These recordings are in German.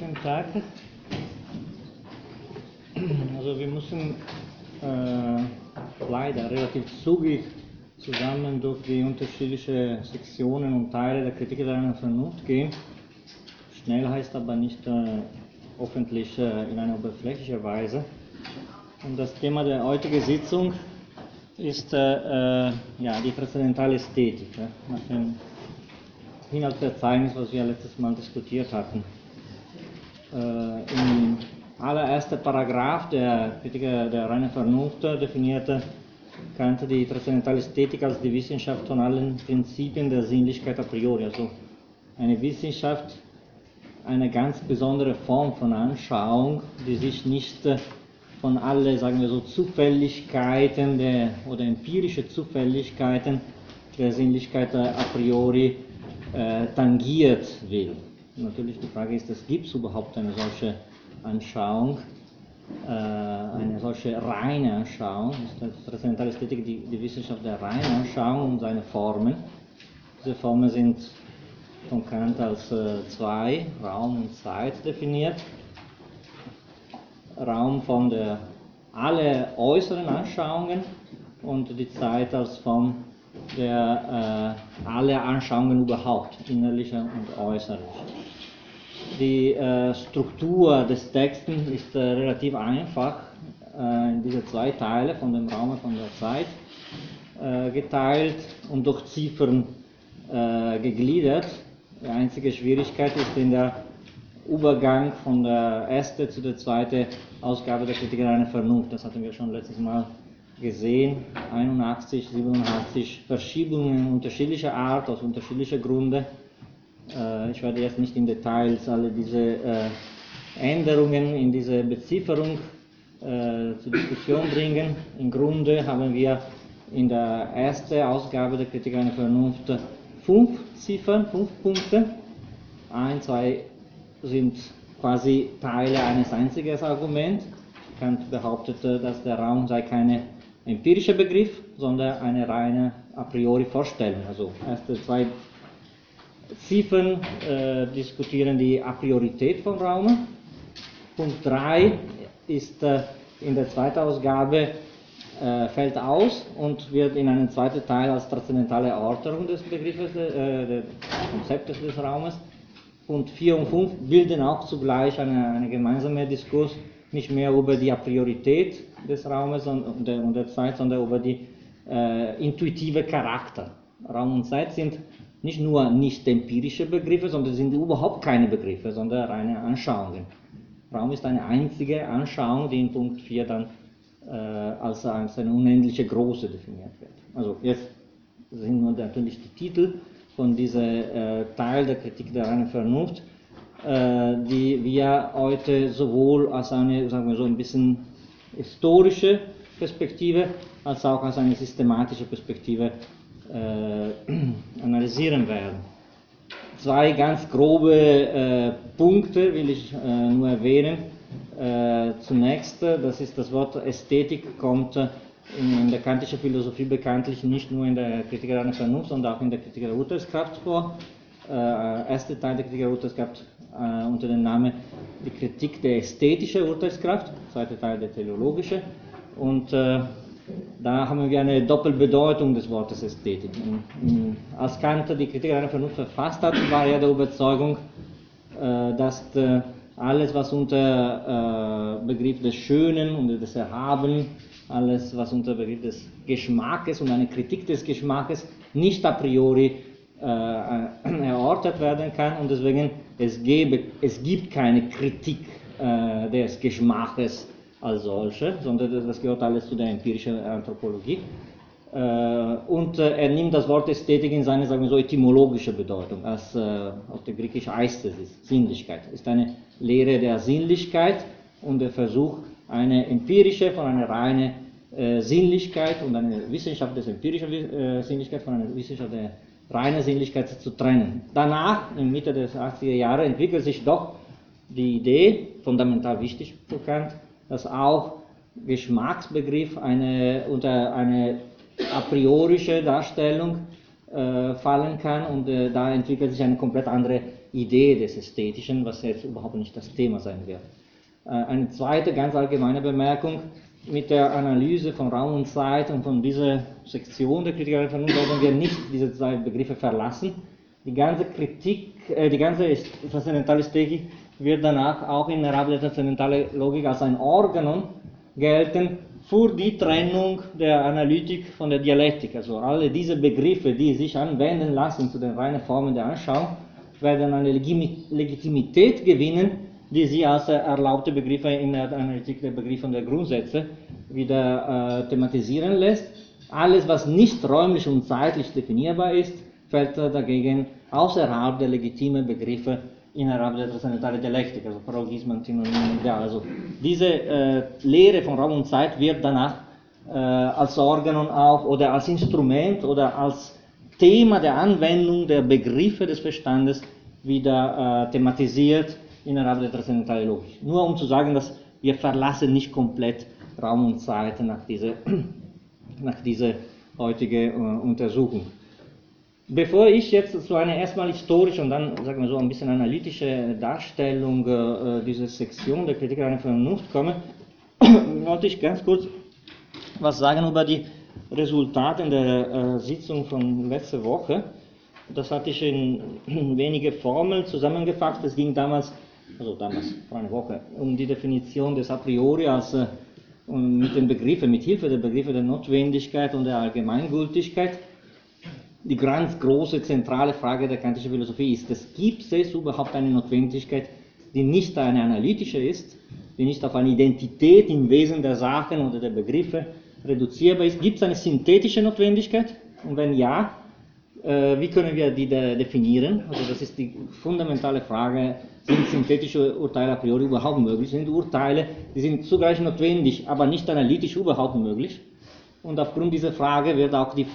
Guten Tag. Also wir müssen äh, leider relativ zügig zusammen durch die unterschiedlichen Sektionen und Teile der Kritik der Vernunft gehen. Schnell heißt aber nicht äh, hoffentlich äh, in einer oberflächlichen Weise. Und das Thema der heutigen Sitzung ist äh, äh, ja, die transzendentale Ästhetik, ja, nach dem Inhaltsverzeichnis, was wir letztes Mal diskutiert hatten. Äh, Im allerersten Paragraph der Kritiker der reinen Vernunft definierte Kant die transzendentale Ästhetik als die Wissenschaft von allen Prinzipien der Sinnlichkeit a priori, also eine Wissenschaft, eine ganz besondere Form von Anschauung, die sich nicht von allen, sagen wir so, Zufälligkeiten der, oder empirische Zufälligkeiten der Sinnlichkeit a priori äh, tangiert will. Natürlich die Frage ist, gibt es überhaupt eine solche Anschauung, äh, eine solche reine Anschauung, ist die transzendentale Ästhetik die, die Wissenschaft der reinen Anschauung und seine Formen. Diese Formen sind von Kant als äh, zwei, Raum und Zeit definiert. Raum von der alle äußeren Anschauungen und die Zeit als Form der äh, alle Anschauungen überhaupt, innerlicher und äußerlicher. Die äh, Struktur des Textes ist äh, relativ einfach äh, in diese zwei Teile von dem Raum und von der Zeit äh, geteilt und durch Ziffern äh, gegliedert. Die einzige Schwierigkeit ist in der Übergang von der ersten zu der zweiten Ausgabe der Kritik einer Vernunft. Das hatten wir schon letztes Mal gesehen. 81, 87 Verschiebungen unterschiedlicher Art, aus unterschiedlichen Gründen. Äh, ich werde jetzt nicht in Details alle diese äh, Änderungen in diese Bezifferung äh, zur Diskussion bringen. Im Grunde haben wir in der ersten Ausgabe der Kritik einer Vernunft fünf Ziffern, fünf Punkte. Ein, zwei sind quasi Teile eines einzigen Arguments. Kant behauptete, dass der Raum sei keine empirische Begriff, sondern eine reine a priori Vorstellung. Also erste zwei Ziffern äh, diskutieren die A priorität von Raum. Punkt 3 ist äh, in der zweiten Ausgabe äh, fällt aus und wird in einem zweiten Teil als transzendentale Erörterung des Begriffes, äh, des Konzeptes des Raumes. Punkt 4 und 5 bilden auch zugleich eine, eine gemeinsame Diskurs nicht mehr über die A priorität des Raumes und der, und der Zeit, sondern über die äh, intuitive Charakter. Raum und Zeit sind nicht nur nicht empirische Begriffe, sondern sind überhaupt keine Begriffe, sondern reine Anschauungen. Raum ist eine einzige Anschauung, die in Punkt 4 dann äh, als, eine unendliche Große definiert wird. Also jetzt sind nur natürlich die Titel von diesem äh, Teil der Kritik der reinen Vernunft, äh, die wir heute sowohl als eine, sagen wir so, ein bisschen historische Perspektive als auch als eine systematische Perspektive äh, analysieren werden. Zwei ganz grobe äh, Punkte will ich äh, nur erwähnen. Äh, zunächst, das ist das Wort Ästhetik, kommt in der kantischen Philosophie bekanntlich nicht nur in der Kritik der Vernunft, sondern auch in der Kritik der Urteilskraft vor. Äh, erste Teil der Kritik der Urteilskraft äh, unter dem Namen die Kritik der ästhetischen Urteilskraft, zweiter Teil der teleologische. Und äh, da haben wir eine Doppelbedeutung des Wortes Ästhetik. Als Kant die Kritik einer Vernunft verfasst hat, war er der Überzeugung, äh, dass äh, alles, was unter äh, Begriff des Schönen und des Erhaben, alles, was unter Begriff des Geschmackes und eine Kritik des Geschmackes nicht a priori erörtert werden kann und deswegen es, gebe, es gibt keine Kritik des Geschmackes als solche, sondern das gehört alles zu der empirischen Anthropologie. Äh, und äh, er nimmt das Wort Ästhetik in seine, sagen wir so, etymologische Bedeutung, als äh, aus der griechischen Aesthesis, Sinnlichkeit. Ist eine Lehre der Sinnlichkeit und der Versuch, eine empirische von einer reinen Sinnlichkeit und eine Wissenschaft des empirischen Sinnlichkeit von einer Wissenschaft der reinen Sinnlichkeit zu trennen. Danach, in Mitte des 80er Jahre, entwickelt sich doch die Idee, fundamental wichtig Kant, dass auch Geschmacksbegriff eine, unter eine a priorische Darstellung äh, fallen kann und äh, da entwickelt sich eine komplett andere Idee des Ästhetischen, was jetzt überhaupt nicht das Thema sein wird. Äh, eine zweite ganz allgemeine Bemerkung, mit der Analyse von Raum und Zeit und von dieser Sektion der Kritik der Vernunft werden wir nicht diese zwei Begriffe verlassen. Die ganze Kritik, äh, die ganze transzendentale Ästhetik wird danach auch in der der transzendentale Logik als ein Organon gelten für die Trennung der Analytik von der Dialektik. Also alle diese Begriffe, die sich anwenden lassen zu den reinen Formen der Anschauung, werden eine Legitimität gewinnen, die sie als erlaubte Begriffe in der Analytik der Begriffe und der Grundsätze wieder äh, thematisieren lässt. Alles, was nicht räumlich und zeitlich definierbar ist, fällt dagegen außerhalb der legitimen Begriffe innerhalb der transzendentalen Dialektik, also Paralogismen, Antinonym, Ideal. Also diese äh, Lehre von Raum und Zeit wird danach äh, als Organon auch oder als Instrument oder als Thema der Anwendung der Begriffe des Verstandes wieder äh, thematisiert innerhalb der transzendentalen Logik. Nur um zu sagen, dass wir verlassen nicht komplett Raum und Zeit nach dieser, nach dieser heutigen äh, Untersuchung. Bevor ich jetzt zu einer erstmal historischen und dann, sagen wir so, ein bisschen analytische Darstellung äh, dieser Sektion der Kritik einer Vernunft komme, wollte ich ganz kurz was sagen über die Resultate der äh, Sitzung von letzter Woche. Das hatte ich in wenige Formeln zusammengefasst. Es ging damals also damals vor einer Woche, um die Definition des A priori als äh, mit den Begriffen, mit Hilfe der Begriffe der Notwendigkeit und der Allgemeingültigkeit. Die ganz große zentrale Frage der kantischen Philosophie ist, es gibt es überhaupt eine Notwendigkeit, die nicht eine analytische ist, die nicht auf eine Identität im Wesen der Sachen oder der Begriffe reduzierbar ist? Gibt es eine synthetische Notwendigkeit? Und wenn ja, äh, wie können wir die definieren? Also das ist die fundamentale Frage, sind synthetische Urteile a priori überhaupt möglich? Sind Urteile, die sind zugleich notwendig, aber nicht analytisch überhaupt möglich? Und aufgrund dieser Frage wird auch die,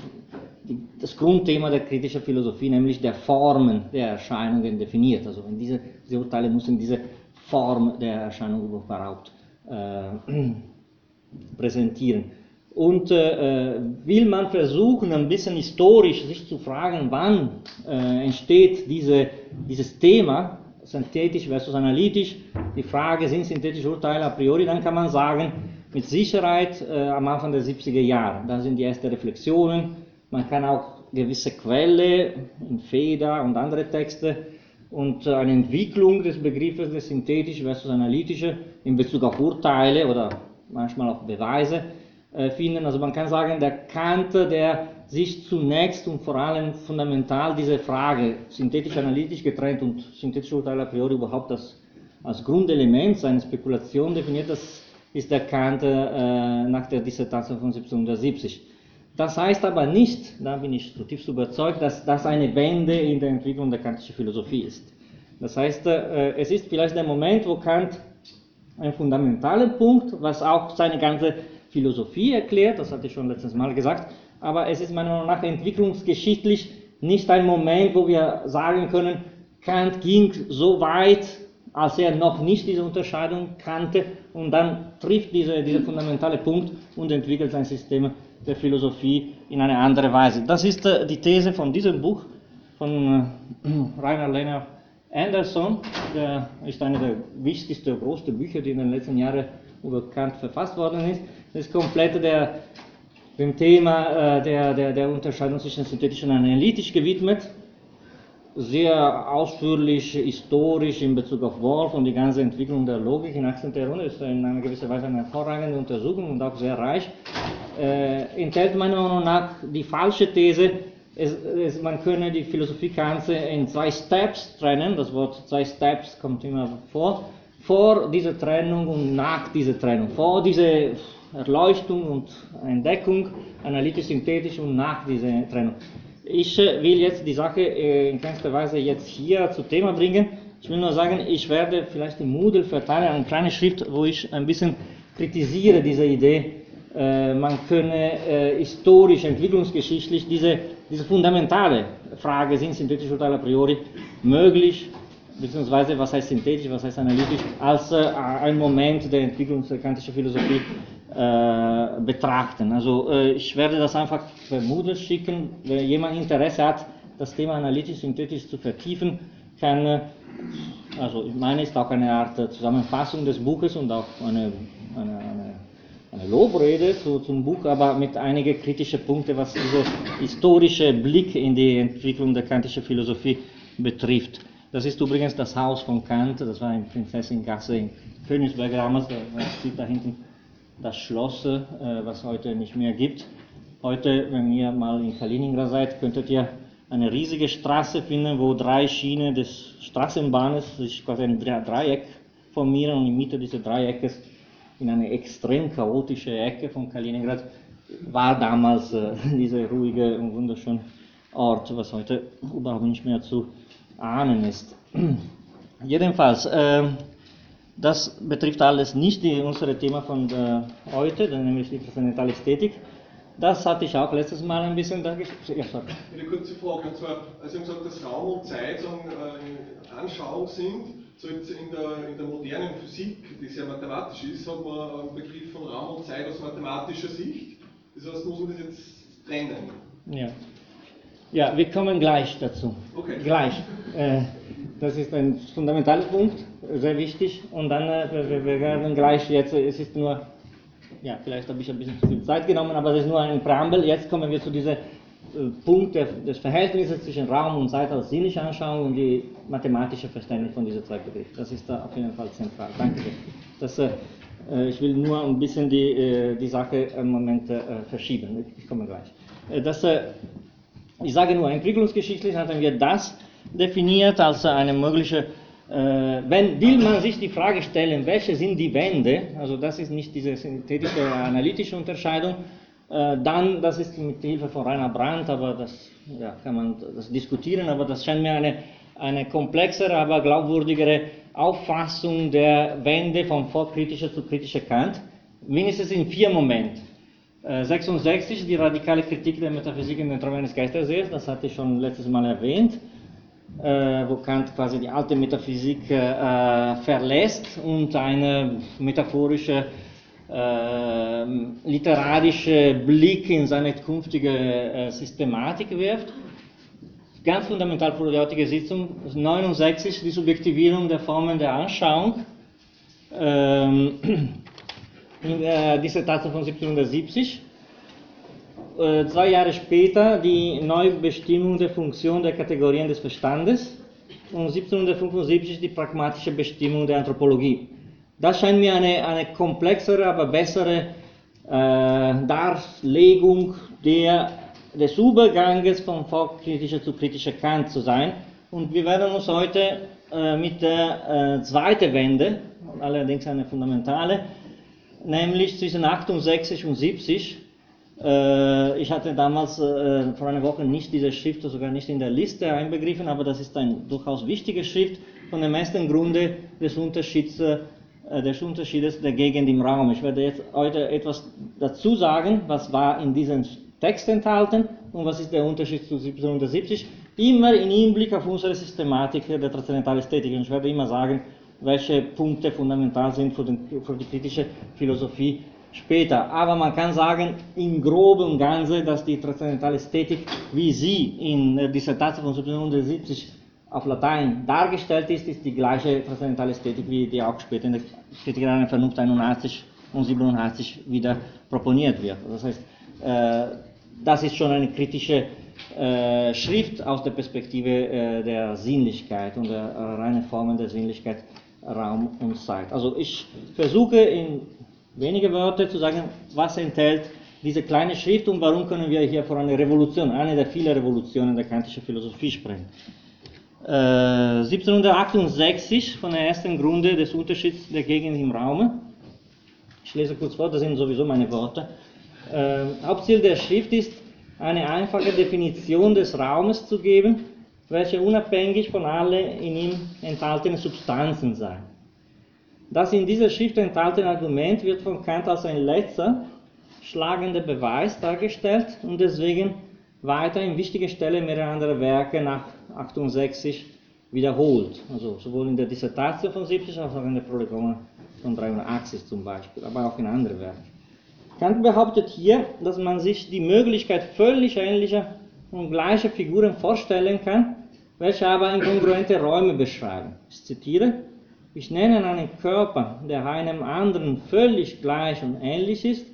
das Grundthema der kritischen Philosophie, nämlich der Formen der Erscheinungen definiert. Also diese, diese Urteile müssen diese Form der Erscheinung überhaupt äh, präsentieren. Und äh, will man versuchen, ein bisschen historisch sich zu fragen, wann äh, entsteht diese, dieses Thema, synthetisch versus analytisch, die Frage, sind synthetische Urteile a priori, dann kann man sagen, mit Sicherheit äh, am Anfang der 70er Jahre. Da sind die ersten Reflexionen. Man kann auch gewisse Quelle in Feder und andere Texte und eine Entwicklung des Begriffes des synthetisch versus analytische in Bezug auf Urteile oder manchmal auch Beweise äh, finden. Also man kann sagen, der Kant, der sich zunächst und vor allem fundamental diese Frage synthetisch-analytisch getrennt und synthetische Urteile a priori überhaupt das, als Grundelement seiner Spekulation definiert, das ist der Kant äh, nach der Dissertation von 1770. Das heißt aber nicht, da bin ich zutiefst überzeugt, dass das eine Wende in der Entwicklung der kantischen Philosophie ist. Das heißt, äh, es ist vielleicht der Moment, wo Kant einen fundamentalen Punkt, was auch seine ganze Philosophie erklärt, das hatte ich schon letztes Mal gesagt, aber es ist meiner Meinung nach entwicklungsgeschichtlich nicht ein Moment, wo wir sagen können, Kant ging so weit, als er noch nicht diese Unterscheidung kannte und dann trifft dieser, dieser fundamentale Punkt und entwickelt sein System der Philosophie in eine andere Weise. Das ist äh, die These von diesem Buch von äh, Rainer Lehner Anderson, der ist einer der wichtigsten, größten Bücher, die in den letzten Jahren über Kant verfasst worden ist. Das ist komplett der, dem Thema äh, der, der, der Unterscheidung zwischen synthetisch und analytisch gewidmet. Sehr ausführlich, historisch in Bezug auf Wolf und die ganze Entwicklung der Logik in 18. Jahrhundert ist in einer gewissen Weise eine hervorragende Untersuchung und auch sehr reich. Äh, enthält meiner Meinung nach die falsche These, es, es, man könne die Philosophie Kants in zwei Steps trennen. Das Wort zwei Steps kommt immer vor vor dieser Trennung und nach dieser Trennung, vor dieser Erleuchtung und Entdeckung, analytisch-synthetisch und nach dieser Trennung. Ich äh, will jetzt die Sache äh, in keinster Weise jetzt hier zu Thema bringen. Ich will nur sagen, ich werde vielleicht im Moodle verteilen eine kleine Schrift, wo ich ein bisschen kritisiere diese Idee, äh, man könne historisch, entwicklungsgeschichtlich diese, diese fundamentale Frage, sind synthetische Urteile a priori möglich? Beziehungsweise was heißt synthetisch, was heißt analytisch, als ein Moment der Entwicklung der kantischen Philosophie äh, betrachten. Also äh, ich werde das einfach Moodle schicken. Wenn jemand Interesse hat, das Thema analytisch, synthetisch zu vertiefen, kann, also ich meine, ist auch eine Art Zusammenfassung des Buches und auch eine, eine, eine, eine Lobrede zu, zum Buch, aber mit einigen kritischen Punkten, was dieser historische Blick in die Entwicklung der kantischen Philosophie betrifft. Das ist übrigens das Haus von Kant, das war in Prinzessingasse in Königsberg damals, da sieht da hinten das Schloss, äh, was heute nicht mehr gibt. Heute, wenn ihr mal in Kaliningrad seid, könntet ihr eine riesige Straße finden, wo drei Schienen des Straßenbahnes sich quasi ein Dreieck formieren und in Mitte dieses Dreieckes in eine extrem chaotische Ecke von Kaliningrad war damals äh, dieser ruhige und wunderschöne Ort, was heute überhaupt nicht mehr zu ahnen ist. Jedenfalls, äh, das betrifft alles nicht die, unser Thema von heute, nämlich die transzendentale Ästhetik. Das hatte ich auch letztes Mal ein bisschen dargestellt. Ja, Eine kurze Frage, und zwar, als Sie haben gesagt, dass Raum und Zeit so eine äh, Anschauung sind, so in der, in der modernen Physik, die sehr mathematisch ist, hat man einen Begriff von Raum und Zeit aus mathematischer Sicht. Das heißt, muss man das jetzt trennen. Ja. Ja, wir kommen gleich dazu. Okay. Gleich. Äh, das ist ein fundamentaler Punkt, sehr wichtig. Und dann, äh, wir, wir werden gleich jetzt, es ist nur ja, vielleicht habe ich ein bisschen zu viel Zeit genommen, aber das ist nur ein Präambel. Jetzt kommen wir zu diesem äh, Punkt des Verhältnisses zwischen Raum und Zeit als sinnliche Anschauung und die mathematische Verständnis von diesen zwei Begriffen. Das ist da auf jeden Fall zentral. Danke. Das, äh, äh ich will nur ein bisschen die, äh, die Sache im Moment äh, verschieben. Ich komme gleich. Äh, das, ich sage nur, entwicklungsgeschichtlich hatten wir das definiert als eine mögliche äh, wenn will man sich die Frage stellen, welche sind die Wände, also das ist nicht diese synthetische analytische Unterscheidung, äh, dann, das ist mit Hilfe von Rainer Brandt, aber das ja, kann man das diskutieren, aber das scheint mir eine, eine komplexere, aber glaubwürdigere Auffassung der Wände von vorkritischer zu kritischer Kant, mindestens in vier Momenten. 66, äh, die radikale Kritik der Metaphysik in den Träumen des Geisterseers, das hatte ich schon letztes Mal erwähnt äh, wo Kant quasi die alte Metaphysik äh, verlässt und eine metaphorische, äh, literarische Blick in seine künftige äh, Systematik wirft. Ganz fundamental für die heutige Sitzung, 69, die Subjektivierung der Formen der Anschauung. Ähm, in der Dissertation von 1770 äh, zwei Jahre später die Neubestimmung der Funktion der Kategorien des Verstandes und 1775 die pragmatische Bestimmung der Anthropologie. Das scheint mir eine, eine komplexere, aber bessere äh, Darlegung der, des Überganges von volkskritischer zu kritischer Kant zu sein. Und wir werden uns heute äh, mit der äh, zweiten Wende, allerdings eine fundamentale, nämlich zwischen 68 und 70, äh, ich hatte damals äh, vor einer Woche nicht diese Schrift, sogar nicht in der Liste einbegriffen, aber das ist ein durchaus wichtige Schrift von dem ersten Grunde des Unterschieds, äh, des Unterschiedes der Gegend im Raum. Ich werde jetzt heute etwas dazu sagen, was war in diesem Text enthalten und was ist der Unterschied zu 1770, immer im Hinblick auf unsere Systematik der transzendentalen Ästhetik. Und ich werde immer sagen, welche Punkte fundamental sind für, den, für die kritische Philosophie später. Aber man kann sagen, im Groben und Ganzen, dass die transzendentale Ästhetik, wie sie in der Dissertation von 1770 auf Latein dargestellt ist, ist die gleiche transzendentale Ästhetik, wie die auch später in der Kritik der Vernunft 81 und 87 wieder proponiert wird. Das heißt, äh, das ist schon eine kritische äh, Schrift aus der Perspektive äh, der Sinnlichkeit und der reinen Formen der Sinnlichkeit, Raum und Zeit. Also ich versuche in wenige Worte zu sagen, was enthält diese kleine Schrift und warum können wir hier von einer Revolution, eine der vielen Revolutionen der kantischen Philosophie sprechen. Äh, 1768 von der ersten Grunde des Unterschieds der Gegend im Raum. Ich lese kurz vor, das sind sowieso meine Worte. Äh, Hauptziel der Schrift ist, eine einfache Definition des Raumes zu geben, welche unabhängig von allen in ihm enthaltenen Substanzen sei. Das in dieser Schrift enthaltene Argument wird von Kant als ein letzter, schlagender Beweis dargestellt und deswegen weiter in wichtiger Stelle mehrere andere Werke nach 68 wiederholt. Also sowohl in der Dissertation von 70 als auch in der Prolegomena von 380 zum Beispiel, aber auch in anderen Werken. Kant behauptet hier, dass man sich die Möglichkeit völlig ähnlicher und gleicher Figuren vorstellen kann, welche aber inkongruente Räume beschreiben. Ich zitiere, ich nenne einen Körper, der einem anderen völlig gleich und ähnlich ist,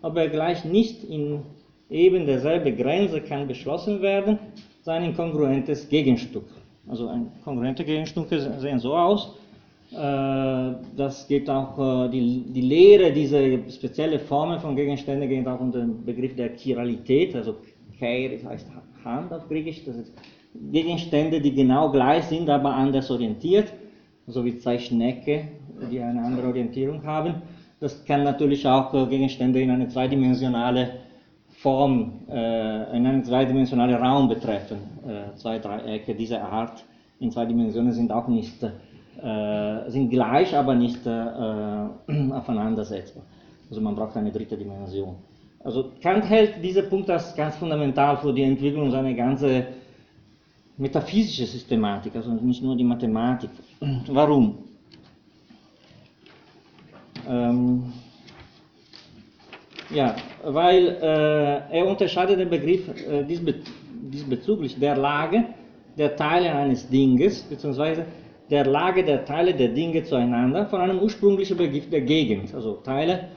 aber gleich nicht in eben derselbe Grenze kann beschlossen werden, sein inkongruentes Gegenstück. Also ein kongruente Gegenstücke sehen so aus. Äh, das geht auch, äh, die, die Lehre, diese spezielle Formen von Gegenständen geht auch unter den Begriff der Chiralität, also Keir heißt Hand auf Griechisch, das ist Gegenstände, die genau gleich sind, aber anders orientiert, so wie zwei Schnecke, die eine andere Orientierung haben. Das kann natürlich auch äh, Gegenstände in eine zweidimensionale Form, äh, in einen zweidimensionalen Raum betreffen. Äh, zwei Dreiecke dieser Art in zwei Dimensionen sind auch nicht, sind gleich, aber nicht äh, aufeinandersetzbar. Also man braucht eine dritte Dimension. Also Kant hält diesen Punkt als ganz fundamental für die Entwicklung seiner ganzen metaphysischen Systematik, also nicht nur die Mathematik. Warum? Ähm, ja, weil äh, er unterscheidet den Begriff äh, diesbe diesbezüglich der Lage der Teile eines Dinges, beziehungsweise der Lage der Teile der Dinge zueinander von einem ursprünglichen Begriff der Gegend. Also Teile,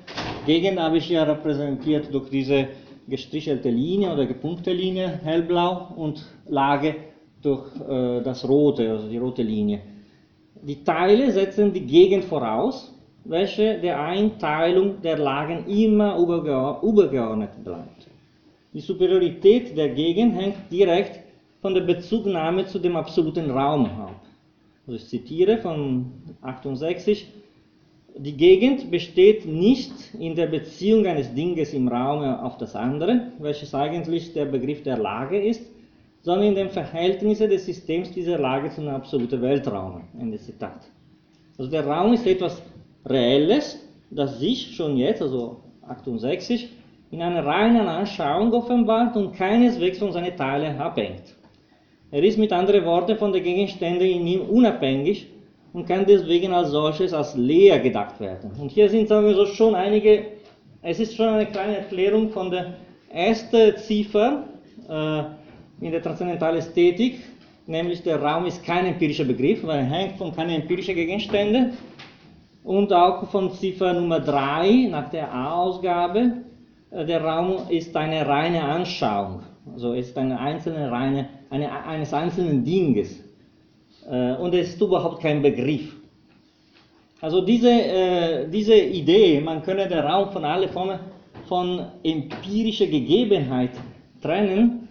Gegend habe ich ja repräsentiert durch diese gestrichelte Linie oder gepunkte Linie, hellblau, und Lage durch äh, das rote, also die rote Linie. Die Teile setzen die Gegend voraus welche der Einteilung der Lagen immer übergeordnet bleibt. Die Superiorität der Gegend hängt direkt von der Bezugnahme zu dem absoluten Raum ab. Also ich zitiere von 68, die Gegend besteht nicht in der Beziehung eines Dinges im Raum auf das andere, welches eigentlich der Begriff der Lage ist, sondern in den Verhältnissen des Systems dieser Lage zu einem absoluten Weltraum. Ende Zitat. Also der Raum ist etwas Reelles, das sich schon jetzt, also 68, in einer reinen Anschauung offenbart und keineswegs von seinen Teilen abhängt. Er ist mit anderen Worten von den Gegenständen in ihm unabhängig und kann deswegen als solches als leer gedacht werden. Und hier sind, sagen wir so, schon einige, es ist schon eine kleine Erklärung von der ersten Ziffer äh, in der transzendentalen Ästhetik, nämlich der Raum ist kein empirischer Begriff, weil er hängt von keinen empirischen Gegenständen, und auch von Ziffer Nummer 3 nach der A-Ausgabe, äh, der Raum ist eine reine Anschauung, also ist eine einzelne reine, eine, eines einzelnen Dinges. Äh, und es ist überhaupt kein Begriff. Also diese, äh, diese Idee, man könne den Raum von allen Formen von empirischer Gegebenheit trennen,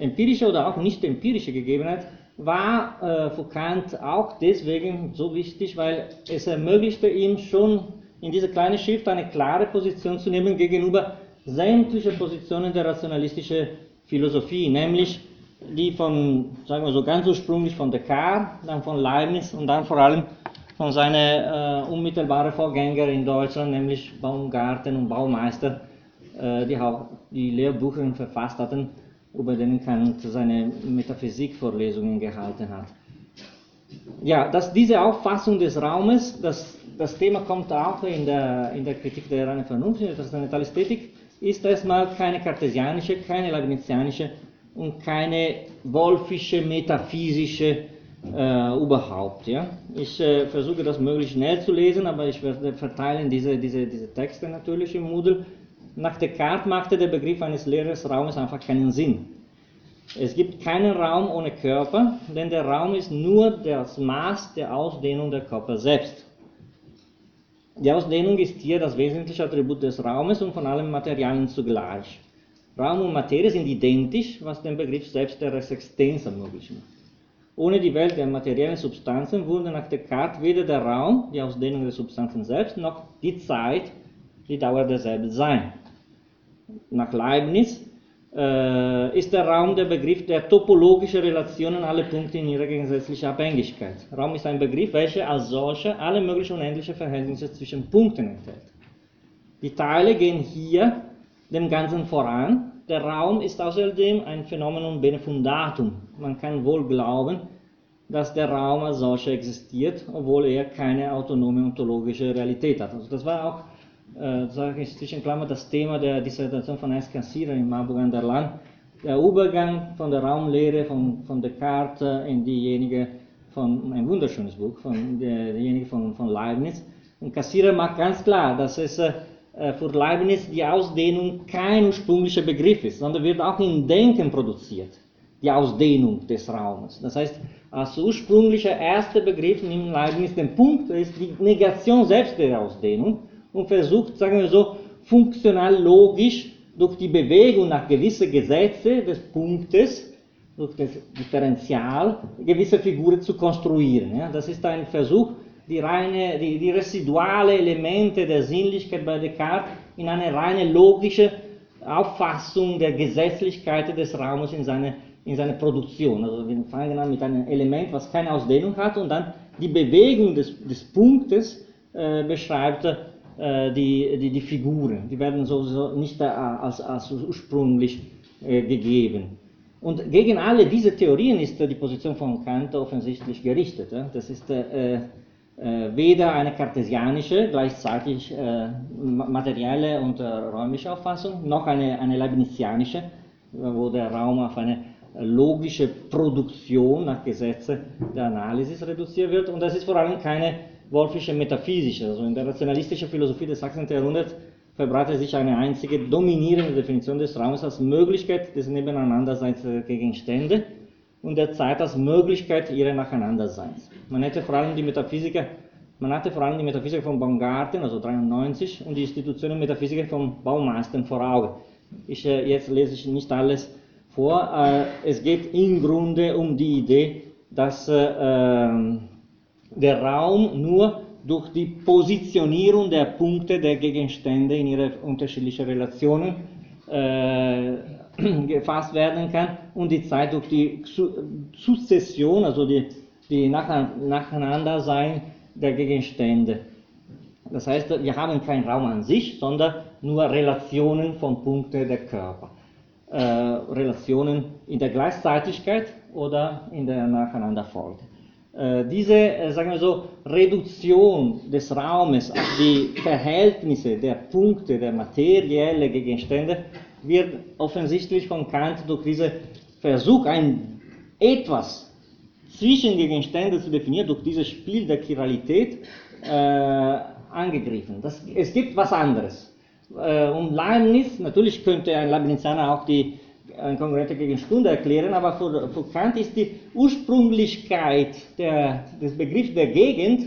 empirische oder auch nicht empirische Gegebenheit, war äh, für Kant auch deswegen so wichtig, weil es ermöglichte ihm schon in dieser kleinen Schrift eine klare Position zu nehmen gegenüber sämtlichen Positionen der rationalistischen Philosophie, nämlich die von, sagen wir so ganz ursprünglich von Descartes, dann von Leibniz und dann vor allem von seinen äh, unmittelbaren Vorgängern in Deutschland, nämlich Baumgarten und Baumeister, äh, die die Lehrbücher verfasst hatten über den Kant seine Metaphysikvorlesungen gehalten hat. Ja, dass diese Auffassung des Raumes, das, das Thema kommt auch in der, in der Kritik der reinen Vernunft, in der Transzendentalästhetik, ist erstmal keine kartesianische, keine leibnizianische und keine wolfische, metaphysische äh, überhaupt. Ja? Ich äh, versuche das möglichst schnell zu lesen, aber ich werde verteilen diese, diese, diese Texte natürlich im Moodle nach Descartes machte der Begriff eines leeren Raumes einfach keinen Sinn. Es gibt keinen Raum ohne Körper, denn der Raum ist nur das Maß der Ausdehnung der Körper selbst. Die Ausdehnung ist hier das wesentliche Attribut des Raumes und von allen Materialien zugleich. Raum und Materie sind identisch, was den Begriff selbst der Existenz ermöglicht. Ohne die Welt der materiellen Substanzen würde nach Descartes weder der Raum, die Ausdehnung der Substanzen selbst, noch die Zeit, die Dauer derselben sein nach Leibniz, äh, ist der Raum der Begriff der topologischen Relationen aller Punkte in ihrer gegensätzlichen Abhängigkeit. Raum ist ein Begriff, welcher als solcher alle möglichen unendlichen Verhältnisse zwischen Punkten enthält. Die Teile gehen hier dem Ganzen voran. Der Raum ist außerdem ein Phänomenon bene fundatum. Man kann wohl glauben, dass der Raum als solcher existiert, obwohl er keine autonome ontologische Realität hat. Also das war auch äh, sage ich zwischen Klammer, das Thema der Dissertation von Ernst Kassierer in Marburg an der Land, der Übergang von der Raumlehre von, von Descartes in diejenige von, ein wunderschönes Buch, von der, von, von Leibniz. Und Kassierer macht ganz klar, dass es äh, für Leibniz die Ausdehnung kein ursprünglicher Begriff ist, sondern wird auch im Denken produziert, die Ausdehnung des Raumes. Das heißt, als ursprünglicher erster Begriff nimmt Leibniz den Punkt, ist die Negation selbst der Ausdehnung und versucht, sagen wir so, funktional logisch durch die Bewegung nach gewissen Gesetzen des Punktes, durch das Differential, gewisse Figuren zu konstruieren. Ja? Das ist ein Versuch, die, reine, die, die residuale Elemente der Sinnlichkeit bei Descartes in eine reine logische Auffassung der Gesetzlichkeit des Raumes in seine, in seine Produktion. Also wir fangen an mit einem Element, was keine Ausdehnung hat und dann die Bewegung des, des Punktes äh, beschreibt die, die, die, Figuren. Die werden sowieso nicht als, als ursprünglich äh, gegeben. Und gegen alle diese Theorien ist die Position von Kant offensichtlich gerichtet. Das ist äh, äh, weder eine kartesianische, gleichzeitig äh, materielle und äh, räumliche Auffassung, noch eine, eine leibnizianische, wo der Raum auf eine logische Produktion nach Gesetzen der Analysis reduziert wird. Und das ist vor allem keine wolfische Metaphysische. Also in der rationalistischen Philosophie des 18. Jahrhunderts verbreitet sich eine einzige dominierende Definition des Raumes als Möglichkeit des Nebeneinanderseins der Gegenstände und der Zeit als Möglichkeit ihres Nacheinanderseins. Man hätte vor allem die Metaphysiker, man hatte vor allem die Metaphysiker von Baumgarten, also 93, und die Institutionen Metaphysiker von Baumeistern vor Augen. Ich, äh, jetzt lese ich nicht alles vor. Äh, es geht im Grunde um die Idee, dass äh, ähm, der Raum nur durch die Positionierung der Punkte der Gegenstände in ihre unterschiedlichen Relationen äh, gefasst werden kann und die Zeit durch die Suzession, also die, die Nacheinandersein der Gegenstände. Das heißt, wir haben keinen Raum an sich, sondern nur Relationen von Punkten der Körper. Äh, Relationen in der Gleichzeitigkeit oder in der Nacheinanderfolge. Äh, diese, äh, sagen wir so, Reduktion des Raumes auf die Verhältnisse der Punkte, der materiellen Gegenstände, wird offensichtlich von Kant durch diesen Versuch, ein etwas zwischen Gegenstände zu definieren, durch dieses Spiel der Chiralität äh, angegriffen. Das, es gibt was anderes. Äh, und Leibniz, natürlich könnte ein Leibnizianer auch die eine kongruente Gegenstunde erklären, aber für, für Kant ist die Ursprünglichkeit der, des Begriffs der Gegend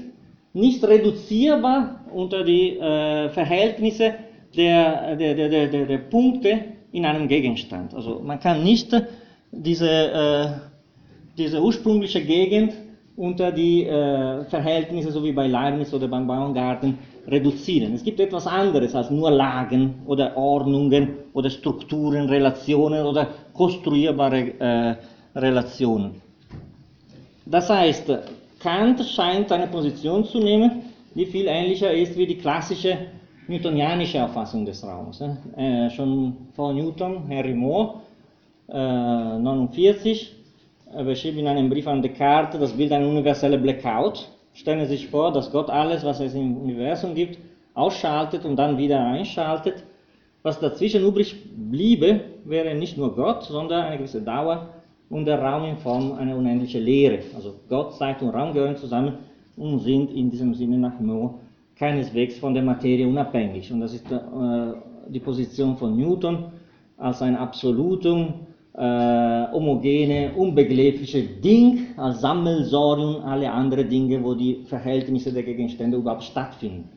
nicht reduzierbar unter die äh, Verhältnisse der, der, der, der, der, Punkte in einem Gegenstand. Also man kann nicht diese, äh, diese ursprüngliche Gegend unter die äh, Verhältnisse, so wie bei Leibniz oder beim Baumgarten, reduzieren. Es gibt etwas anderes als nur Lagen oder Ordnungen oder Strukturen, Relationen oder konstruierbare äh, Relationen. Das heißt, Kant scheint eine Position zu nehmen, die viel ähnlicher ist wie die klassische newtonianische Auffassung des Raums. Äh, schon vor Newton, Henry Moore, äh, 49, beschrieb in einem Brief an Descartes das Bild einer universellen Blackout. Stellen Sie sich vor, dass Gott alles, was es im Universum gibt, ausschaltet und dann wieder einschaltet. Was dazwischen übrig bliebe, wäre nicht nur Gott, sondern eine gewisse Dauer und der Raum in Form einer unendlichen Leere. Also Gott, Zeit und Raum gehören zusammen und sind in diesem Sinne nach Moore keineswegs von der Materie unabhängig. Und das ist äh, die Position von Newton als ein Absolutum, äh, homogene, unbegreifliche Ding als Sammelsorium alle anderen Dinge, wo die Verhältnisse der Gegenstände überhaupt stattfinden.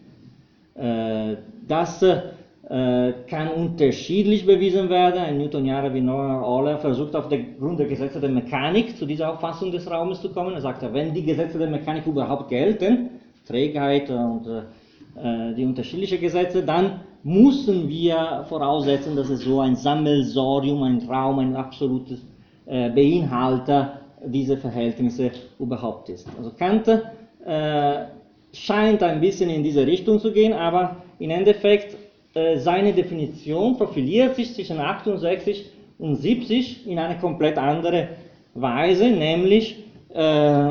Äh, das äh, kann unterschiedlich bewiesen werden. Ein Newtonianer wie Noah Euler versucht auf der Grund der Gesetze der Mechanik zu dieser Auffassung des Raumes zu kommen. Er sagt, wenn die Gesetze der Mechanik überhaupt gelten, Trägheit und äh, die unterschiedlichen Gesetze, dann müssen wir voraussetzen, dass es so ein Sammelsorium, ein Raum, ein absolutes äh, Beinhalter dieser Verhältnisse überhaupt ist. Also Kant äh, scheint ein bisschen in diese Richtung zu gehen, aber im Endeffekt äh, seine Definition profiliert sich zwischen 68 und 70 in eine komplett andere Weise, nämlich, äh,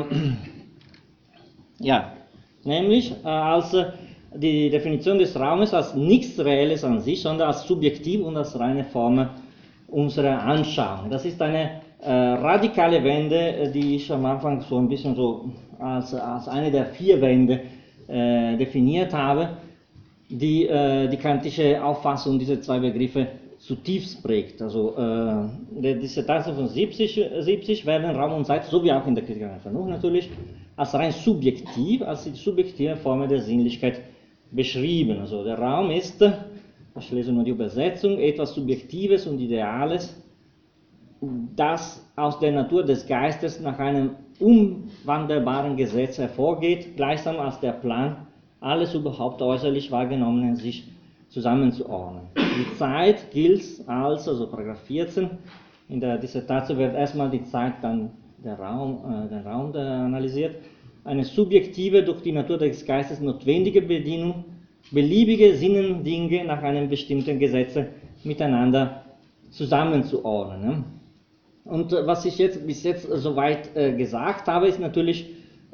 ja, nämlich äh, als die Definition des Raumes als nichts Reelles an sich, sondern als subjektiv und als reine Form unserer Anschauung. Das ist eine äh, radikale Wende, die ich am Anfang so ein bisschen so als, als eine der vier Wände äh, definiert habe, die äh, die kantische Auffassung dieser zwei Begriffe zutiefst prägt. Also äh, die Dissertation von 70, 70 werden Raum und Zeit, so wie auch in der Kritik an Vernunft natürlich, als rein subjektiv, als die subjektive Form der Sinnlichkeit beschrieben. Also der Raum ist, ich lese nur die Übersetzung, etwas Subjektives und Ideales, das aus der Natur des Geistes nach einem unwandelbaren Gesetz hervorgeht, gleichsam als der Plan, alles überhaupt äußerlich wahrgenommenen sich zusammenzuordnen. Die Zeit gilt als, also Paragraph 14, in der Dissertation wird erstmal die Zeit, dann der Raum, äh, der Raum analysiert, eine subjektive, durch die Natur des Geistes notwendige Bedienung, beliebige Sinnendinge nach einem bestimmten Gesetze miteinander zusammenzuordnen. Ne? Und äh, was ich jetzt bis jetzt soweit äh, gesagt habe, ist natürlich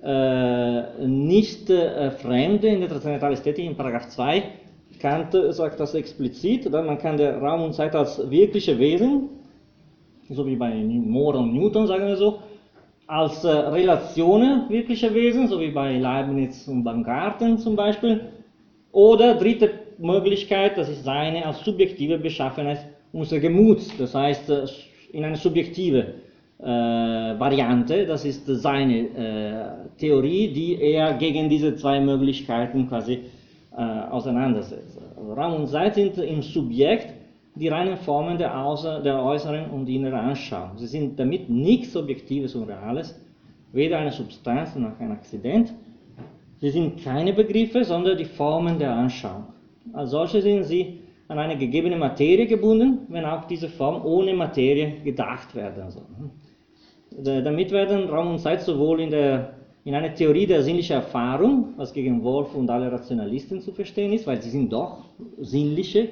äh, nicht fremde in der transzendentalen Ästhetik in Paragraph 2. Kant sagt das explizit, oder? man kann der Raum und Zeit als wirkliche Wesen, so wie bei Moore und Newton, sagen wir so, als äh, Relationen wirklicher Wesen, so wie bei Leibniz und Baumgarten zum Beispiel, oder dritte Möglichkeit, das ist seine als subjektive Beschaffenheit unseres Gemuts, das heißt äh, in eine subjektive äh, Variante, das ist seine äh, Theorie, die er gegen diese zwei Möglichkeiten quasi äh, auseinandersetzt. Raum und Zeit sind im Subjekt die reinen Formen der, Außer-, der äußeren und inneren Anschauung. Sie sind damit nichts Objektives und Reales, weder eine Substanz noch ein Akzident. Sie sind keine Begriffe, sondern die Formen der Anschauung. Als solche sind sie an eine gegebene Materie gebunden, wenn auch diese Form ohne Materie gedacht werden soll. Damit werden Raum und Zeit sowohl in, der, in einer Theorie der sinnlichen Erfahrung, was gegen Wolf und alle Rationalisten zu verstehen ist, weil sie sind doch sinnliche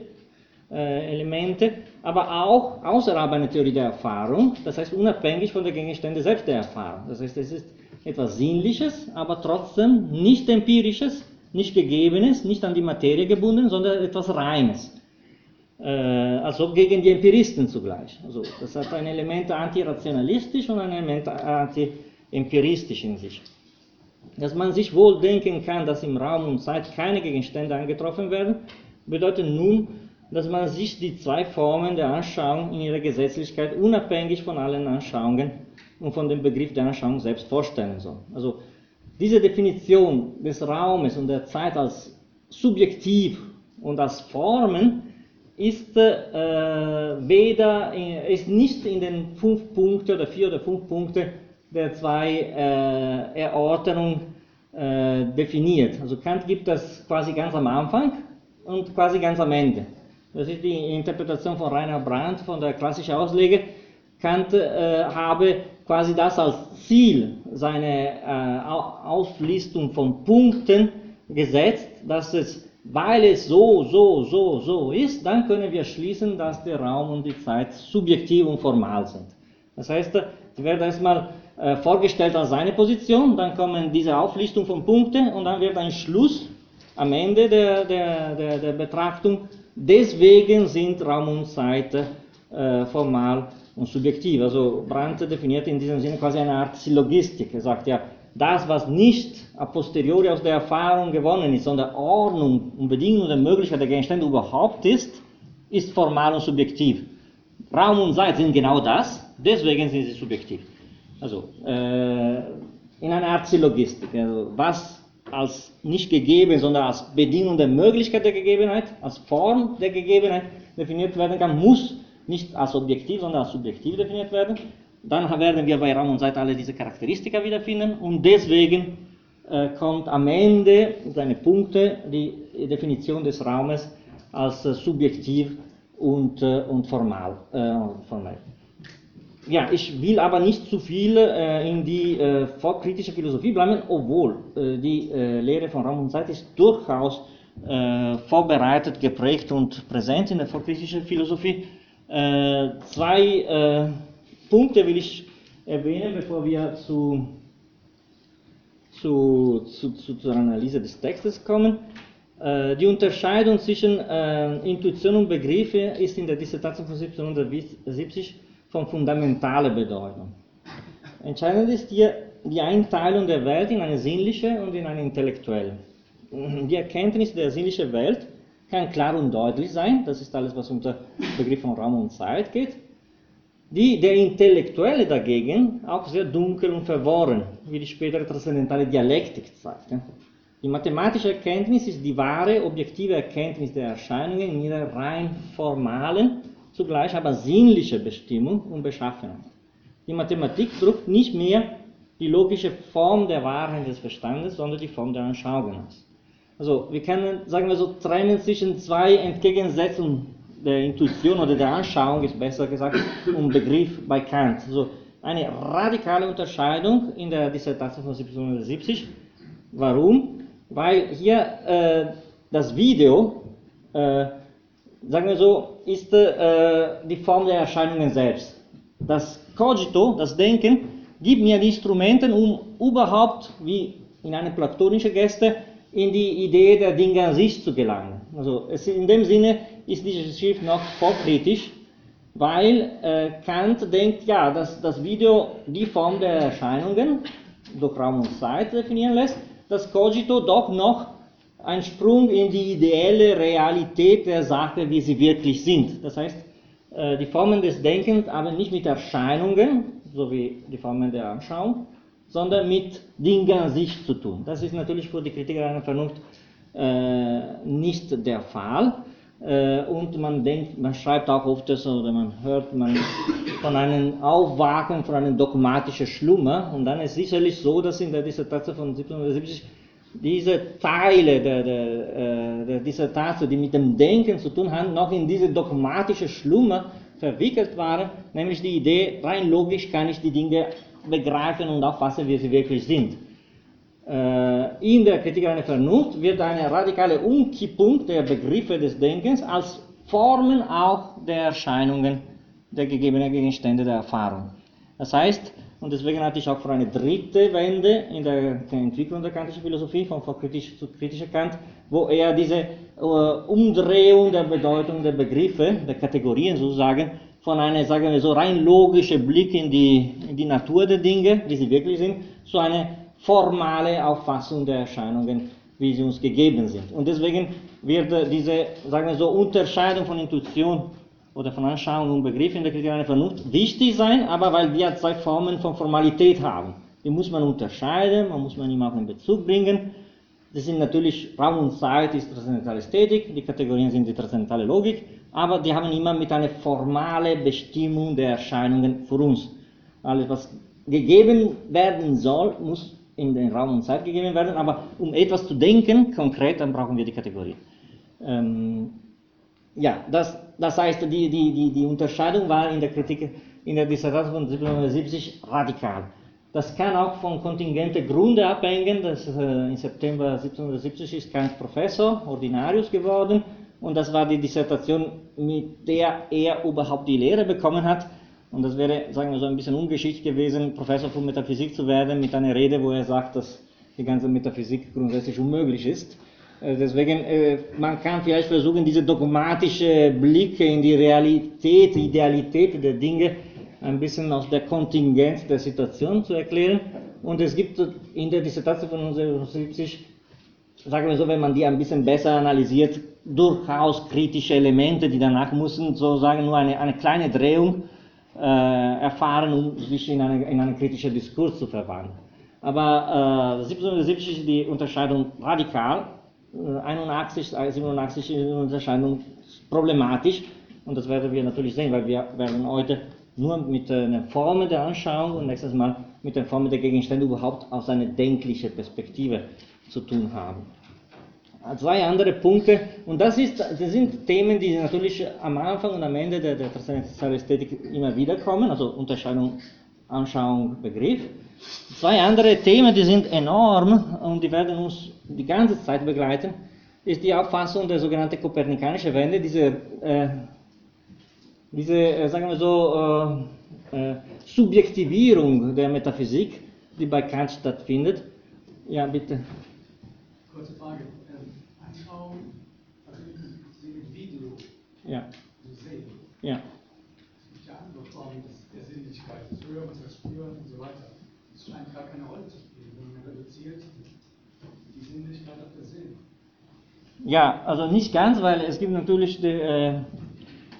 Elemente, aber auch außerhalb einer Theorie der Erfahrung, das heißt unabhängig von der Gegenstände selbst der Erfahrung. Das heißt, es ist etwas Sinnliches, aber trotzdem nicht Empirisches, nicht Gegebenes, nicht an die Materie gebunden, sondern etwas Reines. Äh, also gegen die Empiristen zugleich. Also das hat ein Element antirationalistisch und ein Element anti-empiristisch in sich. Dass man sich wohl denken kann, dass im Raum und Zeit keine Gegenstände angetroffen werden, bedeutet nun, dass man sich die zwei Formen der Anschauung in ihrer Gesetzlichkeit unabhängig von allen Anschauungen und von dem Begriff der Anschauung selbst vorstellen soll. Also diese Definition des Raumes und der Zeit als subjektiv und als Formen ist äh, weder in, ist nicht in den fünf Punkten oder vier oder fünf Punkte der zwei äh, Erörterungen äh, definiert. Also Kant gibt das quasi ganz am Anfang und quasi ganz am Ende. Das ist die Interpretation von Rainer Brandt, von der klassischen Auslege. Kant äh, habe quasi das als Ziel seine äh, Auflistung von Punkten gesetzt, dass es, weil es so, so, so, so ist, dann können wir schließen, dass der Raum und die Zeit subjektiv und formal sind. Das heißt, sie werden erstmal äh, vorgestellt als seine Position, dann kommen diese Auflistung von Punkten und dann wird ein Schluss am Ende der, der, der, der Betrachtung Deswegen sind Raum und Zeit äh, formal und subjektiv. Also Brandt definiert in diesem Sinne quasi eine Art Syllogistik. Er sagt ja, das, was nicht a posteriori aus der Erfahrung gewonnen ist, sondern Ordnung und Bedingung der Möglichkeit der Gegenstände überhaupt ist, ist formal und subjektiv. Raum und Zeit sind genau das, deswegen sind sie subjektiv. Also, äh, in einer Art Syllogistik. Also, was als nicht gegeben, sondern als Bedingung der Möglichkeit der Gegebenheit, als Form der Gegebenheit definiert werden kann, muss nicht als objektiv, sondern als subjektiv definiert werden. Dann werden wir bei Raum und Zeit alle diese Charakteristika wiederfinden und deswegen äh, kommt am Ende seine Punkte die Definition des Raumes als äh, subjektiv und, äh, und formal. Äh, formal ja, ich will aber nicht zu viel äh, in die äh, vorkritische Philosophie bleiben, obwohl äh, die äh, Lehre von Raum und Zeit ist durchaus äh, vorbereitet, geprägt und präsent in der vorkritischen Philosophie. Äh, zwei Punkte will ich erwähnen, bevor wir zu, zu, zu, zu, zur Analyse des Textes kommen. Die Unterscheidung zwischen Intuition und Begriffe ist in der Dissertation von 1770 von fundamentaler Bedeutung. Entscheidend ist hier die Einteilung der Welt in eine sinnliche und in eine intellektuelle. Die Erkenntnis der sinnlichen Welt kann klar und deutlich sein, das ist alles, was unter Begriff von Raum und Zeit geht. Die, der Intellektuelle dagegen auch sehr dunkel und verworren, wie die spätere transzendentale Dialektik zeigt. Die mathematische Erkenntnis ist die wahre, objektive Erkenntnis der Erscheinungen in ihrer rein formalen, zugleich aber sinnlichen Bestimmung und Beschaffenheit. Die Mathematik drückt nicht mehr die logische Form der Wahrheit des Verstandes, sondern die Form der Anschauung aus. Also wir können, sagen wir so, trennen zwischen zwei Entgegensetzungen der Intuition oder der Anschauung, ist besser gesagt, um Begriff bei Kant. Also eine radikale Unterscheidung in der Dissertation von 1770. Warum? Weil hier äh, das Video, äh, sagen wir so, ist äh, die Form der Erscheinungen selbst. Das Cogito, das Denken, gibt mir die Instrumente, um überhaupt, wie in einer platonischen Gäste, in die Idee der Dinge an sich zu gelangen. Also in dem Sinne ist diese Schrift noch vorkritisch, weil äh, Kant denkt, ja, dass das Video die Form der Erscheinungen durch Raum und Zeit definieren lässt, dass Cogito doch noch ein Sprung in die ideelle Realität der Sache, wie sie wirklich sind. Das heißt, äh, die Formen des Denkens aber nicht mit Erscheinungen, so wie die Formen der Anschauung, sondern mit Dingen an sich zu tun. Das ist natürlich für die Kritiker einer Vernunft äh, nicht der Fall. Äh, und man denkt, man schreibt auch oft das, oder man hört man von einem Aufwachen, von einem dogmatischen Schlummer. Und dann ist sicherlich so, dass in der Dissertation von 1770 diese Teile der, der, äh, der Dissertation, die mit dem Denken zu tun haben, noch in diese dogmatische Schlummer verwickelt waren, nämlich die Idee, rein logisch kann ich die Dinge begreifen und auffassen, wie sie wirklich sind. Äh, in der Kritik einer Vernunft wird eine radikale Umkippung der Begriffe des Denkens als Formen auch der Erscheinungen der gegebenen Gegenstände der Erfahrung. Das heißt, und deswegen hatte ich auch für eine dritte Wende in der Entwicklung der kantischen Philosophie, von kritisch zu kritischer Kant, wo er diese äh, Umdrehung der Bedeutung der Begriffe, der Kategorien sozusagen, von einem, sagen wir so, rein logischen Blick in die, in die Natur der Dinge, wie sie wirklich sind, zu einer formale Auffassung der Erscheinungen, wie sie uns gegeben sind. Und deswegen wird diese, sagen wir so, Unterscheidung von Intuition oder von Anschauung und Begriff in der Kritik einer Vernunft wichtig sein, aber weil wir zwei Formen von Formalität haben. Die muss man unterscheiden, man muss man immer auch in Bezug bringen. Das sind natürlich Raum und Zeit ist transzendentale Ästhetik, die Kategorien sind die transzendentale Logik, aber die haben immer mit einer formalen Bestimmung der Erscheinungen für uns. Alles, was gegeben werden soll, muss in den Raum und Zeit gegeben werden, aber um etwas zu denken, konkret, dann brauchen wir die Kategorie. Ähm, ja, das, das heißt, die, die, die, die Unterscheidung war in der Kritik, in der Dissertation von 1770 radikal. Das kann auch von kontingenten Gründen abhängen. Das, äh, Im September 1770 ist Kant Professor, Ordinarius geworden. Und das war die Dissertation, mit der er überhaupt die Lehre bekommen hat. Und das wäre, sagen wir so, ein bisschen ungeschickt gewesen, Professor für Metaphysik zu werden, mit einer Rede, wo er sagt, dass die ganze Metaphysik grundsätzlich unmöglich ist. Äh, deswegen, äh, man kann vielleicht versuchen, diese dogmatische Blicke in die Realität, Idealität der Dinge ein bisschen aus der Kontingenz der Situation zu erklären. Und es gibt in der Dissertation von 1970, sagen wir so, wenn man die ein bisschen besser analysiert, durchaus kritische Elemente, die danach müssen sozusagen nur eine, eine kleine Drehung äh, erfahren, um sich in, eine, in einen kritischen Diskurs zu verwandeln. Aber äh, 1770 ist die Unterscheidung radikal 81, 87 ist die Unterscheidung problematisch und das werden wir natürlich sehen, weil wir werden heute nur mit einer Form der Anschauung und nächstes Mal mit der Form der Gegenstände überhaupt aus einer denklichen Perspektive zu tun haben. Zwei andere Punkte, und das, ist, das sind Themen, die natürlich am Anfang und am Ende der, der transzendentalen Ästhetik immer wieder kommen, also Unterscheidung, Anschauung, Begriff. Zwei andere Themen, die sind enorm und die werden uns die ganze Zeit begleiten, ist die Auffassung der sogenannten kopernikanischen Wende, diese, äh, diese äh, sagen wir so, äh, äh, Subjektivierung der Metaphysik, die bei Kant stattfindet. Ja, bitte. Kurze Frage. Ähm, Anschauung Ja. zu sehen. Ja. Es gibt ja andere Formen der Sinnlichkeit, das Hören, das Spüren und so weiter. Scheint gar keine Rolle zu spielen, sondern reduziert die Sinnlichkeit auf das Sinn. Ja, also nicht ganz, weil es gibt natürlich die, äh,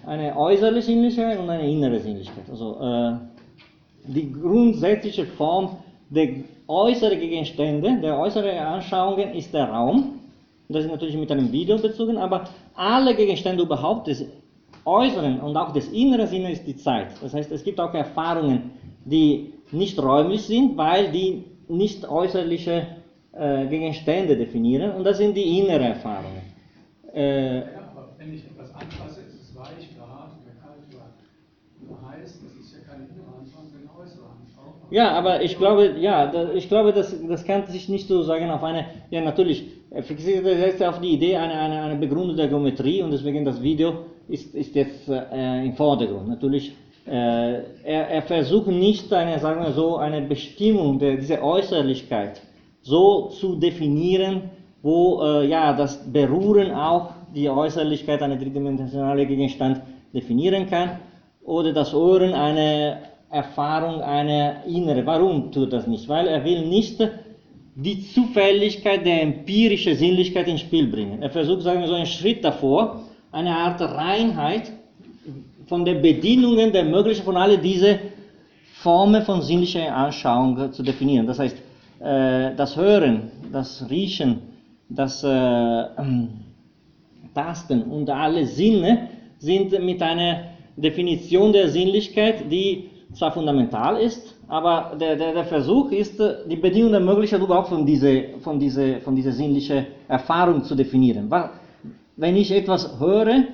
eine äußere Sinnlichkeit und eine innere Sinnlichkeit. Also äh, die grundsätzliche Form der äußeren Gegenstände, der äußeren Anschauungen ist der Raum. Das ist natürlich mit einem Video bezogen, aber alle Gegenstände überhaupt des äußeren und auch des inneren Sinnes ist die Zeit. Das heißt, es gibt auch Erfahrungen, die nicht räumlich sind, weil die nicht äußerliche äh, Gegenstände definieren und das sind die inneren Erfahrungen. Äh, Ja, aber wenn ich etwas anfasse, ist es weich oder hart oder kalt oder, heiß, das ist ja keine innere Anschauung, sondern eine äußere Anschauung. Ja, aber ich glaube, ja, da, ich glaube, das, das kann sich nicht so sagen auf eine, ja natürlich, er fixiert er setzt auf die Idee eine, eine, eine Begründung der Geometrie und deswegen das Video ist, ist jetzt äh, im Vordergrund. Natürlich, äh, er, er versucht nicht eine, sagen wir so, eine Bestimmung der, dieser Äußerlichkeit so zu definieren, wo äh, ja, das Berühren auch die Äußerlichkeit einer dreidimensionalen Gegenstand definieren kann oder das Hören eine Erfahrung, eine innere. Warum tut das nicht? Weil er will nicht die Zufälligkeit der empirischen Sinnlichkeit ins Spiel bringen. Er versucht, sagen wir so, einen Schritt davor, eine Art Reinheit von den Bedingungen der möglichen von all diese Formen von sinnlicher Anschauung zu definieren. Das heißt, äh, das Hören, das Riechen, das äh, Tasten und alle Sinne sind mit einer Definition der Sinnlichkeit, die zwar fundamental ist, aber der, der, der Versuch ist, die Bedingung der Möglichkeit überhaupt von dieser von diese, von diese sinnlichen Erfahrung zu definieren. Wenn ich etwas höre,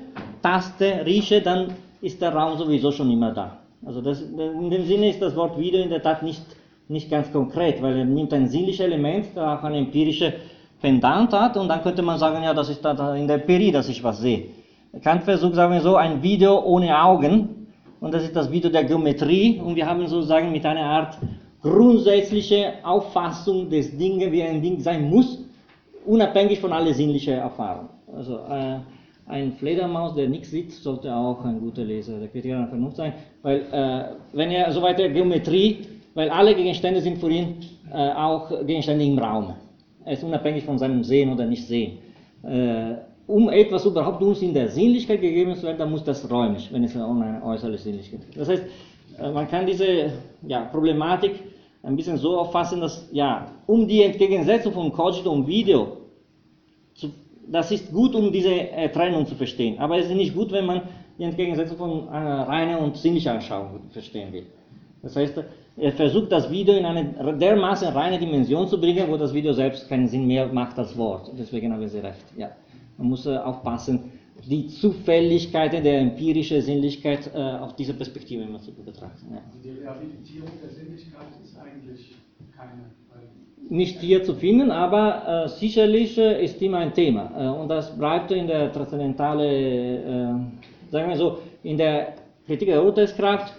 taste, rieche, dann ist der Raum sowieso schon immer da. Also das, in dem Sinne ist das Wort Video in der Tat nicht, nicht ganz konkret, weil er nimmt ein sinnliches Element, das auch eine empirische Pendant hat und dann könnte man sagen, ja, das ist da in der Empirie, dass ich was sehe. Kant versucht, sagen wir so, ein Video ohne Augen und das ist das Video der Geometrie und wir haben sozusagen mit einer Art grundsätzliche Auffassung des Dinges, wie ein Ding sein muss, unabhängig von aller sinnlichen Erfahrung. Also äh, ein Fledermaus, der nichts sieht, sollte auch ein guter Leser der Kritiker der Vernunft sein, weil äh, wenn er so weiter Geometrie, weil alle Gegenstände sind für ihn äh, auch Gegenstände im Raum. Er ist unabhängig von seinem Sehen oder Nicht-Sehen. Äh, um etwas überhaupt uns in der Sinnlichkeit gegeben zu werden, dann muss das räumlich, wenn es um eine äußere Sinnlichkeit geht. Das heißt, äh, man kann diese ja, Problematik ein bisschen so auffassen, dass ja, um die Entgegensetzung von Cogito und Video, das ist gut, um diese äh, Trennung zu verstehen, aber es ist nicht gut, wenn man die Entgegensetzung von äh, reiner und sinnlicher Anschauung verstehen will. Das heißt, er versucht das Video in eine dermaßen reine Dimension zu bringen, wo das Video selbst keinen Sinn mehr macht als Wort. Deswegen haben Sie recht. Ja. Man muss äh, aufpassen, die Zufälligkeiten der empirischen Sinnlichkeit äh, auf diese Perspektive immer zu betrachten. Ja. Die Rehabilitierung der Sinnlichkeit ist eigentlich keine. Nicht hier zu finden, aber äh, sicherlich äh, ist immer ein Thema. Äh, und das bleibt in der transzendentale, äh, sagen wir so, in der Kritik der Urteilskraft.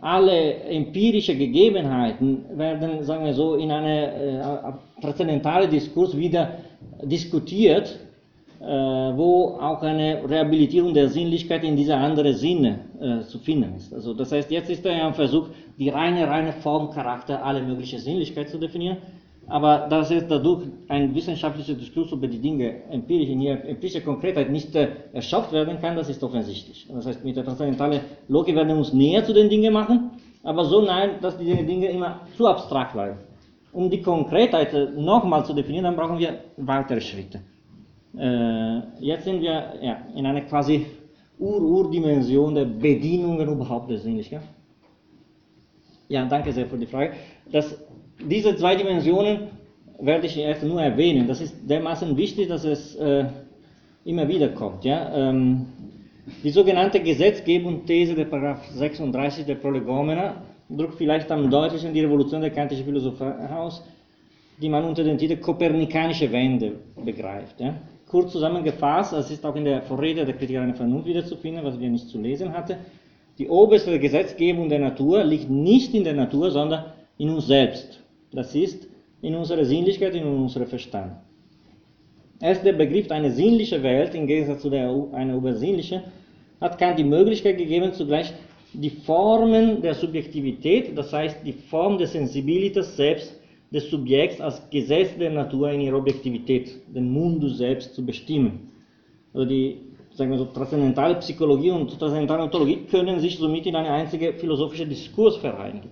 Alle empirische Gegebenheiten werden, sagen wir so, in einem transzendentalen Diskurs wieder diskutiert äh, wo auch eine Rehabilitierung der Sinnlichkeit in dieser anderen Sinne äh, zu finden ist. Also das heißt, jetzt ist er ein Versuch, die reine, reine Formcharakter aller möglichen Sinnlichkeit zu definieren, aber dass es dadurch ein wissenschaftlicher Diskurs über die Dinge empirisch in ihrer empirischen Konkretheit nicht äh, erschafft werden kann, das ist offensichtlich. Das heißt, mit der transzendentalen Logik werden wir uns näher zu den Dingen machen, aber so nein, dass die Dinge immer zu abstrakt bleiben. Um die Konkretheit nochmal zu definieren, dann brauchen wir weitere Schritte. Äh, jetzt sind wir ja, in einer quasi Ur-Ur-Dimension der Bedienungen überhaupt der Sinnlichkeit. Ja, danke sehr für die Frage. Das, diese zwei Dimensionen werde ich jetzt nur erwähnen. Das ist dermaßen wichtig, dass es äh, immer wieder kommt. Ja? Ähm, die sogenannte Gesetzgebungsthese der Paragraph 36 der Prolegomena drückt vielleicht am deutlichsten die Revolution der kantischen Philosophie aus, die man unter dem Titel Kopernikanische Wende begreift. Ja? Kurz zusammengefasst, das ist auch in der Vorrede der Kritiker einer Vernunft wiederzufinden, was wir nicht zu lesen hatten. Die oberste Gesetzgebung der Natur liegt nicht in der Natur, sondern in uns selbst. Das ist in unserer Sinnlichkeit, in unserem Verstand. Erst der Begriff eine sinnliche Welt im Gegensatz zu der, einer übersinnlichen hat Kant die Möglichkeit gegeben, zugleich die Formen der Subjektivität, das heißt die Form der Sensibilitas selbst des Subjekts als Gesetz der Natur in ihrer Objektivität, den Mundus selbst zu bestimmen. Also die sagen wir so, transzendentale Psychologie und transzendentale Ontologie können sich somit in eine einzige philosophische Diskurs vereinigen,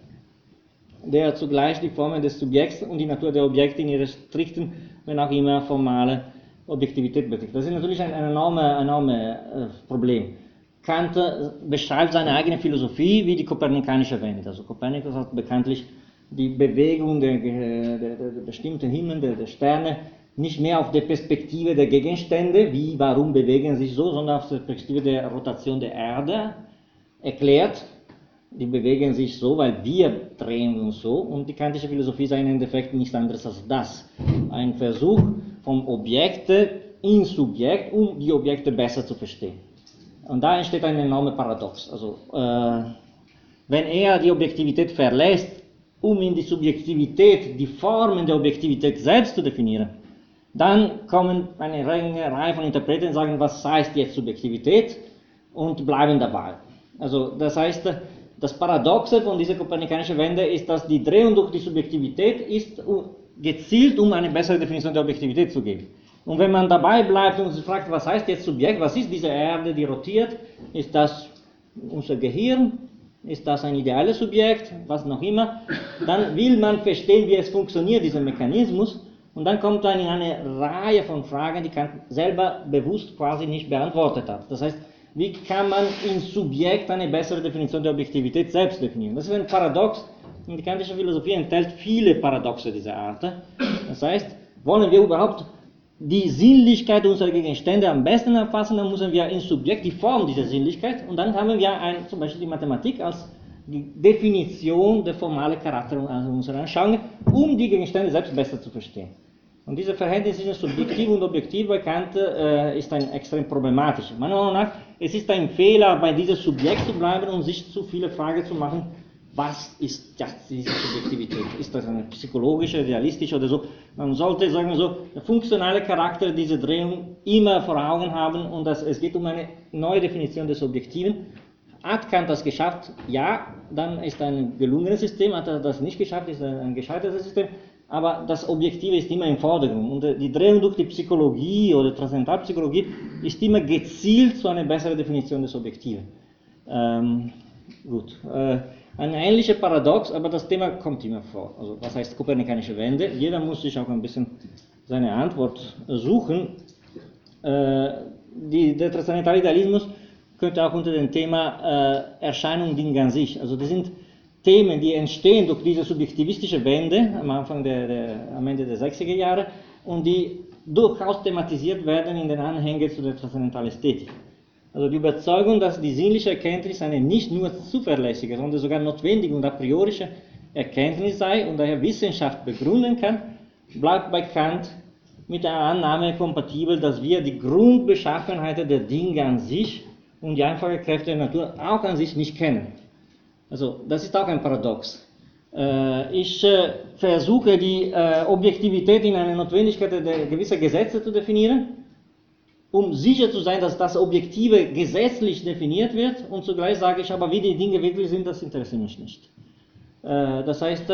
der zugleich die Formen des Subjekts und die Natur der Objekte in ihrer strikten, wenn auch immer formale Objektivität betrifft. Das ist natürlich ein, ein enormes enorme, äh, Problem. Kant äh, beschreibt seine eigene Philosophie wie die kopernikanische Wende. Also Kopernikus hat bekanntlich die Bewegung der, der, der, der bestimmten Himmel, der, der Sterne, nicht mehr auf der Perspektive der Gegenstände, wie, warum bewegen sich so, sondern auf der Perspektive der Rotation der Erde erklärt. Die bewegen sich so, weil wir drehen uns so. Und die kantische Philosophie ist im Endeffekt nichts anderes als das. Ein Versuch vom Objekte ins Subjekt, um die Objekte besser zu verstehen. Und da entsteht ein enormer Paradox. Also, äh, wenn er die Objektivität verlässt, um in die Subjektivität die Formen der Objektivität selbst zu definieren, dann kommen eine Reihe von Interpreten und sagen, was heißt jetzt Subjektivität und bleiben dabei. Also das heißt, das Paradoxe von dieser kopernikanischen Wende ist, dass die Drehung durch die Subjektivität ist gezielt, um eine bessere Definition der Objektivität zu geben. Und wenn man dabei bleibt und sich fragt, was heißt jetzt Subjekt, was ist diese Erde, die rotiert, ist das unser Gehirn, ist das ein ideales Subjekt, was noch immer, dann will man verstehen, wie es funktioniert, dieser Mechanismus, und dann kommt man in eine Reihe von Fragen, die Kant selber bewusst quasi nicht beantwortet hat. Das heißt, wie kann man im Subjekt eine bessere Definition der Objektivität selbst definieren? Das ist ein Paradox und die kantische Philosophie enthält viele Paradoxe dieser Art. Das heißt, wollen wir überhaupt die Sinnlichkeit unserer Gegenstände am besten erfassen, dann müssen wir im Subjekt die Form dieser Sinnlichkeit und dann haben wir ein, zum Beispiel die Mathematik als die Definition der formale Charakter unserer Anschauungen, um die Gegenstände selbst besser zu verstehen. Und dieses Verhältnis zwischen subjektiv und objektiv bei Kant äh, ist ein extrem problematisch. Meiner Meinung nach, es ist ein Fehler, bei diesem Subjekt zu bleiben und sich zu viele Fragen zu machen, was ist das, diese Subjektivität? Ist das eine psychologische, realistische oder so? Man sollte, sagen wir so, der funktionale Charakter dieser Drehung immer vor Augen haben und das, es geht um eine neue Definition des Objektiven. Hat Kant das geschafft? Ja, dann ist ein gelungenes System. Hat er das nicht geschafft, ist ein gescheitertes System aber das Objektive ist immer im Vordergrund. Und äh, die Drehung durch die Psychologie oder Transzendentalpsychologie ist immer gezielt zu einer besseren Definition des Objektiven. Ähm, gut. Äh, ein ähnlicher Paradox, aber das Thema kommt immer vor. Also, was heißt kopernikanische Wende? Jeder muss sich auch ein bisschen seine Antwort suchen. Äh, die, der transzendentale Idealismus könnte auch unter dem Thema äh, Erscheinung Dinge an sich. Also, das sind Themen, die entstehen durch diese subjektivistische Wende am Anfang der, der, am Ende der 60er Jahre und die durchaus thematisiert werden in den Anhängen zu der transzendentalen Ästhetik. Also die Überzeugung, dass die sinnliche Erkenntnis eine nicht nur zuverlässige, sondern sogar notwendige und a priorische Erkenntnis sei und daher Wissenschaft begründen kann, bleibt bei Kant mit der Annahme kompatibel, dass wir die Grundbeschaffenheit der Dinge an sich und die einfachen Kräfte der Natur auch an sich nicht kennen. Also das ist auch ein Paradox. Äh, ich äh, versuche die äh, Objektivität in einer Notwendigkeit gewisser Gesetze zu definieren, um sicher zu sein, dass das Objektive gesetzlich definiert wird und zugleich sage ich aber, wie die Dinge wirklich sind, das interessiert mich nicht. Das heißt,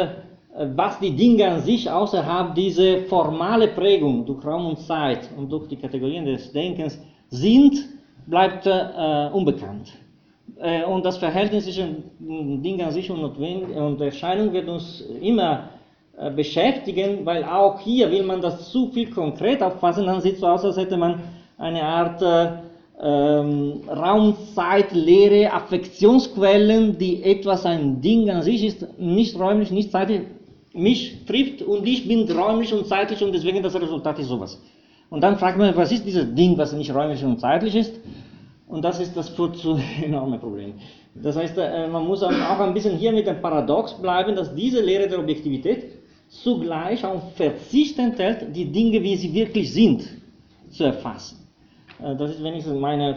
was die Dinge an sich außerhalb dieser formale Prägung durch Raum und Zeit und durch die Kategorien des Denkens sind, bleibt unbekannt. Äh, und das Verhältnis zwischen Ding an sich und, und Erscheinung wird uns immer äh, beschäftigen, weil auch hier will man das zu viel konkret auffassen, dann sieht es so aus, als hätte man eine Art äh, ähm, Raumzeitlehre, Affektionsquellen, die etwas ein Ding an sich ist, nicht räumlich, nicht zeitlich, mich trifft und ich bin räumlich und zeitlich und deswegen das Resultat ist sowas. Und dann fragt man, was ist dieses Ding, was nicht räumlich und zeitlich ist? Und das ist das führt zu enormen Problemen. Das heißt, äh, man muss auch ein bisschen hier mit dem Paradox bleiben, dass diese Lehre der Objektivität zugleich auch Verzicht enthält, die Dinge, wie sie wirklich sind, zu erfassen. Äh, das ist wenigstens mein äh,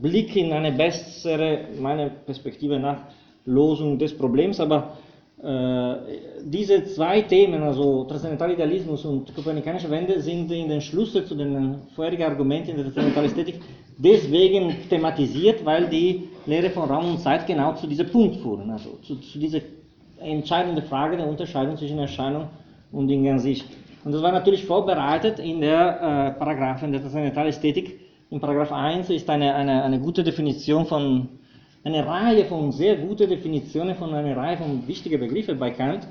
Blick in eine bessere, meine Perspektive nach Losung des Problems, aber diese zwei Themen, also Transzendentalidealismus und kopernikanische Wende, sind in den Schlüssel zu den vorherigen Argumenten der Transzendentalästhetik deswegen thematisiert, weil die Lehre von Raum und Zeit genau zu diesem Punkt führen, also zu, zu dieser entscheidenden Frage der Unterscheidung zwischen Erscheinung und Ding an sich. Und das war natürlich vorbereitet in der äh, Paragraphen der Transzendentalästhetik. In Paragraph 1 ist eine, eine, eine gute Definition von, eine Reihe von sehr guten Definitionen von einer Reihe von wichtigen Begriffen bei Kant.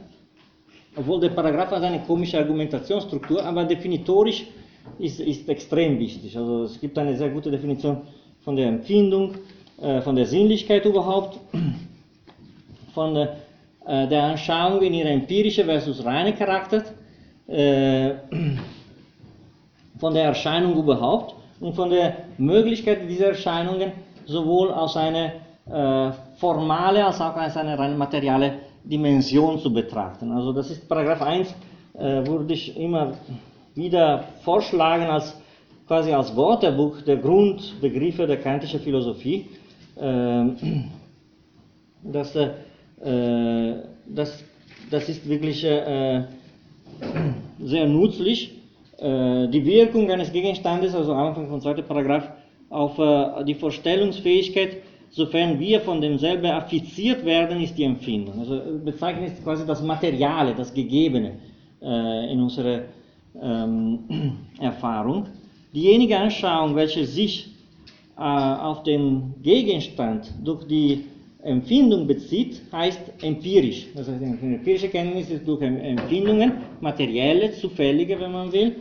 Obwohl der Paragraph hat eine komische Argumentationsstruktur, aber definitorisch ist, ist extrem wichtig. Also es gibt eine sehr gute Definition von der Empfindung, äh, von der Sinnlichkeit überhaupt, von der, äh, der Anschauung in ihrer empirischen versus reinen Charakter, äh, von der Erscheinung überhaupt und von der Möglichkeit dieser Erscheinungen sowohl aus einer äh, formale als auch als eine rein materielle Dimension zu betrachten. Also das ist Paragraph 1, äh, würde ich immer wieder vorschlagen als quasi als Wörterbuch der Grundbegriffe der kantischen Philosophie. Äh, das, äh, das, das ist wirklich äh, sehr nützlich. Äh, die Wirkung eines Gegenstandes, also Anfang vom zweiten Paragraph, auf äh, die Vorstellungsfähigkeit, sofern wir von demselben affiziert werden, ist die Empfindung. Also bezeichnet quasi das Materiale, das Gegebene äh, in unserer ähm, Erfahrung. Diejenige Anschauung, welche sich äh, auf den Gegenstand durch die Empfindung bezieht, heißt empirisch. Das heißt, empirische Kenntnis ist durch Empfindungen, materielle, zufällige, wenn man will.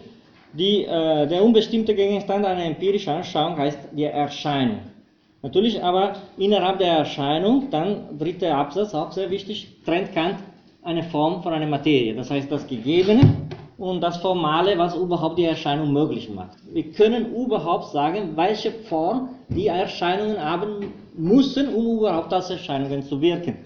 Die, äh, der unbestimmte Gegenstand einer empirischen Anschauung heißt die Erscheinung. Natürlich aber innerhalb der Erscheinung, dann dritter Absatz, auch sehr wichtig, trennt Kant eine Form von einer Materie. Das heißt, das Gegebene und das Formale, was überhaupt die Erscheinung möglich macht. Wir können überhaupt sagen, welche Form die Erscheinungen haben müssen, um überhaupt als Erscheinungen zu wirken.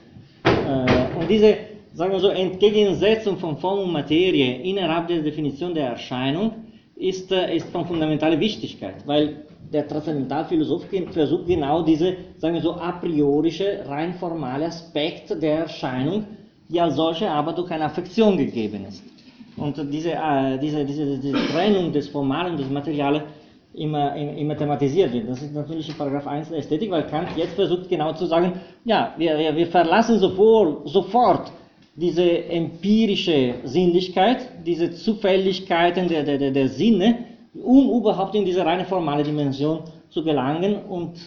Äh, und diese, sagen wir so, Entgegensetzung von Form und Materie innerhalb der Definition der Erscheinung ist, äh, ist von fundamentaler Wichtigkeit, weil der Transzendentalphilosoph versucht genau diese, sagen wir so, a priorische, rein formale Aspekt der Erscheinung, die als solche aber durch eine Affektion gegeben ist. Und diese, äh, diese, diese, diese Trennung des Formalen des Materialen immer, immer thematisiert wird. Das ist natürlich in Paragraph 1 der Ästhetik, weil Kant jetzt versucht genau zu sagen, ja, wir, wir verlassen sofort, sofort diese empirische Sinnlichkeit, diese Zufälligkeiten der, der, der Sinne, um überhaupt in diese reine formale Dimension zu gelangen und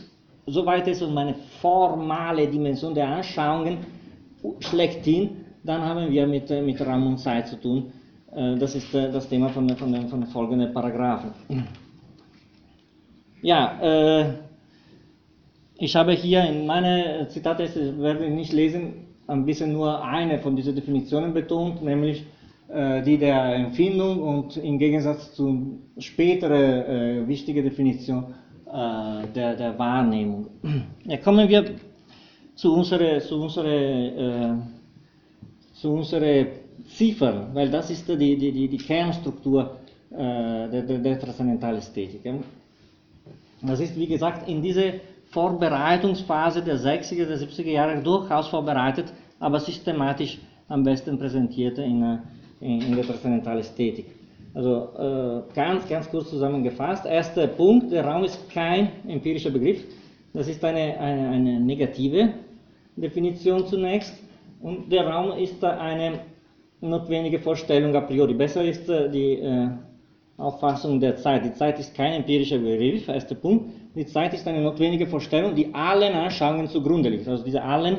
soweit es um eine formale Dimension der Anschauungen schlechthin, dann haben wir mit, mit Raum und Zeit zu tun, äh, das ist äh, das Thema von, von, den, von den folgenden Paragraphen. Ja, äh, ich habe hier in meinen Zitate, werde ich nicht lesen, ein bisschen nur eine von diesen Definitionen betont, nämlich die der Empfindung und im Gegensatz zu späterer äh, wichtige Definition äh, der, der Wahrnehmung. Ja, kommen wir zu unserer, zu unserer, äh, zu unserer Ziffern, weil das ist die, die, die, die Kernstruktur äh, der, der, der Transzendentalästhetik. Das ist, wie gesagt, in dieser Vorbereitungsphase der 60er, der 70er Jahre durchaus vorbereitet, aber systematisch am besten präsentiert in, in, in der Transzendentalästhetik. Also äh, ganz, ganz kurz zusammengefasst. Erster Punkt, der Raum ist kein empirischer Begriff. Das ist eine, eine, eine negative Definition zunächst. Und der Raum ist eine notwendige Vorstellung a priori. Besser ist äh, die äh, Auffassung der Zeit. Die Zeit ist kein empirischer Begriff, erster Punkt. Die Zeit ist eine notwendige Vorstellung, die allen Anschauungen zugrunde liegt. Also diese allen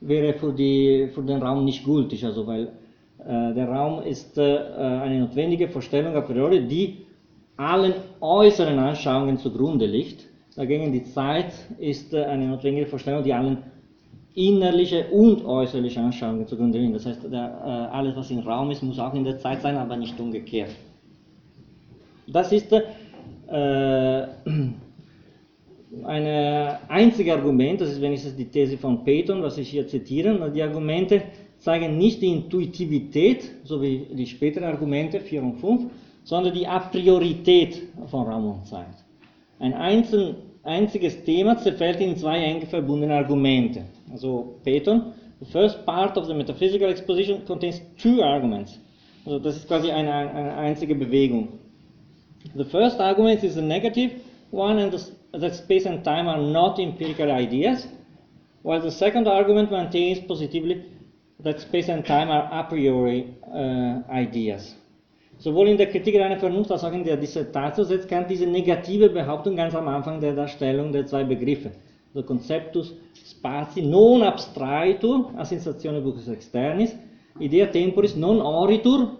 wäre für, die, für den Raum nicht gültig, also weil der Raum ist äh, eine notwendige Vorstellung a priori, die allen äußeren Anschauungen zugrunde liegt. Dagegen die Zeit ist äh, eine notwendige Vorstellung, die allen innerliche und äußerliche Anschauungen zugrunde liegen. Das heißt, der, äh, alles, was im Raum ist, muss auch in der Zeit sein, aber nicht umgekehrt. Das ist äh, ein einziges Argument, das ist wenigstens die These von Peyton, was ich hier zitiere. Die Argumente zeigen nicht die Intuitivität, so wie die späteren Argumente 4 und 5, sondern die Apriorität von Raum und Zeit. Ein einzeln, einziges Thema zerfällt in zwei eng verbundene Argumente. Also Phaeton The first part of the metaphysical exposition contains two arguments. Also das ist quasi eine, eine einzige Bewegung. The first argument is a negative one, and that space and time are not empirical ideas, while the second argument maintains positively that space and time are a priori uh, ideas. Sowohl in der Kritik reiner Vernunft als auch in der Dissertatio setzt Kant diese negative Behauptung ganz am Anfang der Darstellung der zwei Begriffe. The conceptus spazi non abstraitur a sensazione bucus externis, idea temporis non oritur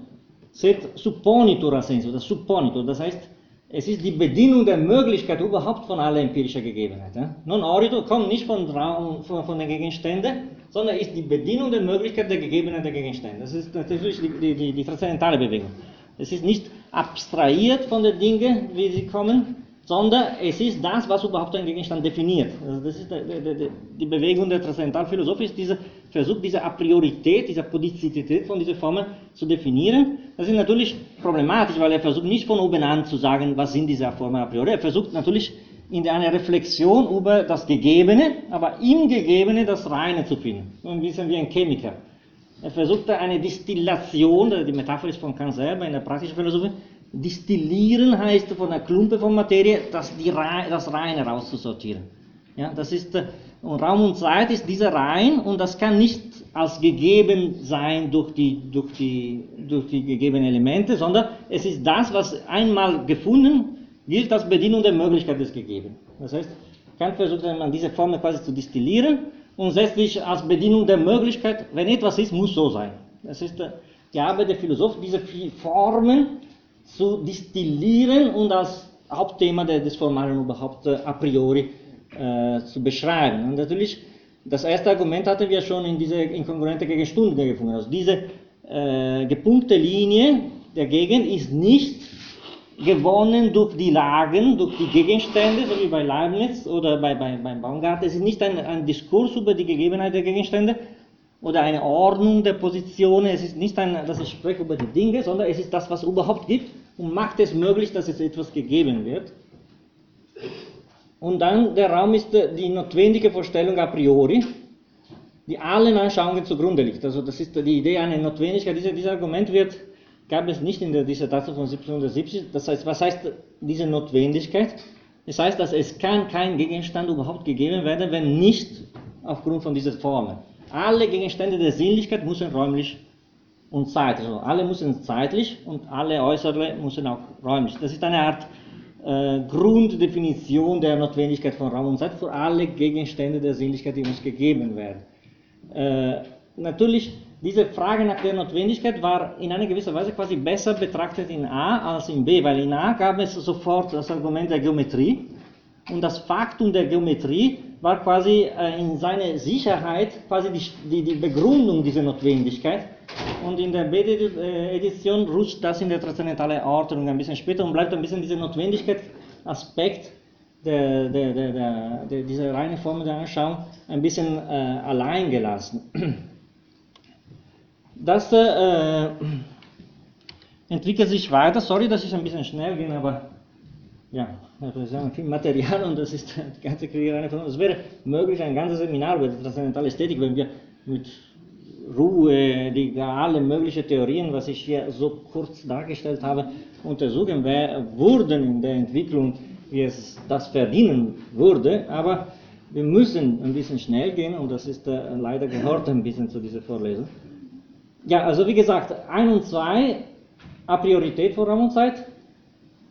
sed supponitur a sensu, das supponitur, das heißt, es ist die Bedienung der Möglichkeit überhaupt von aller empirischer Gegebenheit. Ja? Non oritur kommt nicht von, Raum, von, von den Gegenständen, sondern ist die Bedienung der Möglichkeit der Gegebenheit der Gegenstände. Das ist natürlich die, die, die transzendentale Bewegung. Es ist nicht abstrahiert von den Dingen, wie sie kommen, sondern es ist das, was überhaupt ein Gegenstand definiert. Also das ist die, Bewegung der Transzendentalphilosophie, ist dieser Versuch, diese A Priorität, diese Podizität von dieser Formen zu definieren. Das ist natürlich problematisch, weil er versucht nicht von oben an zu sagen, was sind diese Formen a priori. Er versucht natürlich in einer Reflexion über das Gegebene, aber im Gegebene das Reine zu finden. So ein bisschen wie ein Chemiker. Er versuchte eine Distillation, die Metapher ist von Kant selber in der praktischen Philosophie, distillieren heißt von einer Klumpe von Materie, das, die, das Reine rauszusortieren. Ja, das ist, und Raum und Zeit ist dieser Rein und das kann nicht als gegeben sein durch die, durch die, durch die gegebenen Elemente, sondern es ist das, was einmal gefunden gilt als Bedienung der Möglichkeit des Gegebenen. Das heißt, Kant versucht man diese Formel quasi zu distillieren und setzt sich als Bedienung der Möglichkeit, wenn etwas ist, muss so sein. Das ist die Arbeit der Philosophen, diese Formen zu distillieren und als Hauptthema des Formalen überhaupt a priori äh, zu beschreiben. Und natürlich, das erste Argument hatten wir schon in dieser inkongruente Gegenstunde gefunden. Also diese äh, gepunkte Linie der Gegend ist nicht gewonnen durch die Lagen, durch die Gegenstände, so wie bei Leibniz oder bei, bei, beim Baumgarten. Es ist nicht ein, ein Diskurs über die Gegebenheit der Gegenstände oder eine Ordnung der Positionen. Es ist nicht ein, dass ich spreche über die Dinge, sondern es ist das, was überhaupt gibt und macht es möglich, dass es etwas gegeben wird. Und dann der Raum ist die notwendige Vorstellung a priori, die allen Anschauungen zugrunde liegt. Also das ist die Idee einer Notwendigkeit. Dieses, dieses Argument wird gab es nicht in der Dissertation von 1770. Das heißt, was heißt diese Notwendigkeit? Das heißt, dass es kann kein Gegenstand überhaupt gegeben werden, wenn nicht aufgrund von dieser Formel. Alle Gegenstände der Sinnlichkeit müssen räumlich und zeitlich, also alle müssen zeitlich und alle äußere müssen auch räumlich. Das ist eine Art äh, Grunddefinition der Notwendigkeit von Raum und Zeit für alle Gegenstände der Sinnlichkeit, die uns gegeben werden. Äh, natürlich diese Frage nach der Notwendigkeit war in einer gewissen Weise quasi besser betrachtet in A als in B, weil in A gab es sofort das Argument der Geometrie und das Faktum der Geometrie war quasi äh, in seiner Sicherheit quasi die, die, die, Begründung dieser Notwendigkeit. Und in der B-Edition rutscht das in der transzendentale Ordnung ein bisschen später und bleibt ein bisschen dieser Notwendigkeitsaspekt der, der, der, der, dieser reinen Form der Anschauung ein bisschen äh, allein gelassen. Das äh, entwickelt sich weiter. Sorry, dass ich ein bisschen schnell bin, aber ja, wir haben viel Material und das ist die ganze Kriegerei. Es wäre möglich, ein ganzes Seminar über die transzendentale Ästhetik, wenn wir mit Ruhe die alle möglichen Theorien, was ich hier so kurz dargestellt habe, untersuchen würden in der Entwicklung, wie es das verdienen würde. Aber wir müssen ein bisschen schnell gehen und das ist äh, leider gehört ein bisschen zu dieser Vorlesung. Ja, also wie gesagt, 1 und 2 a Priorität von Raum und Zeit,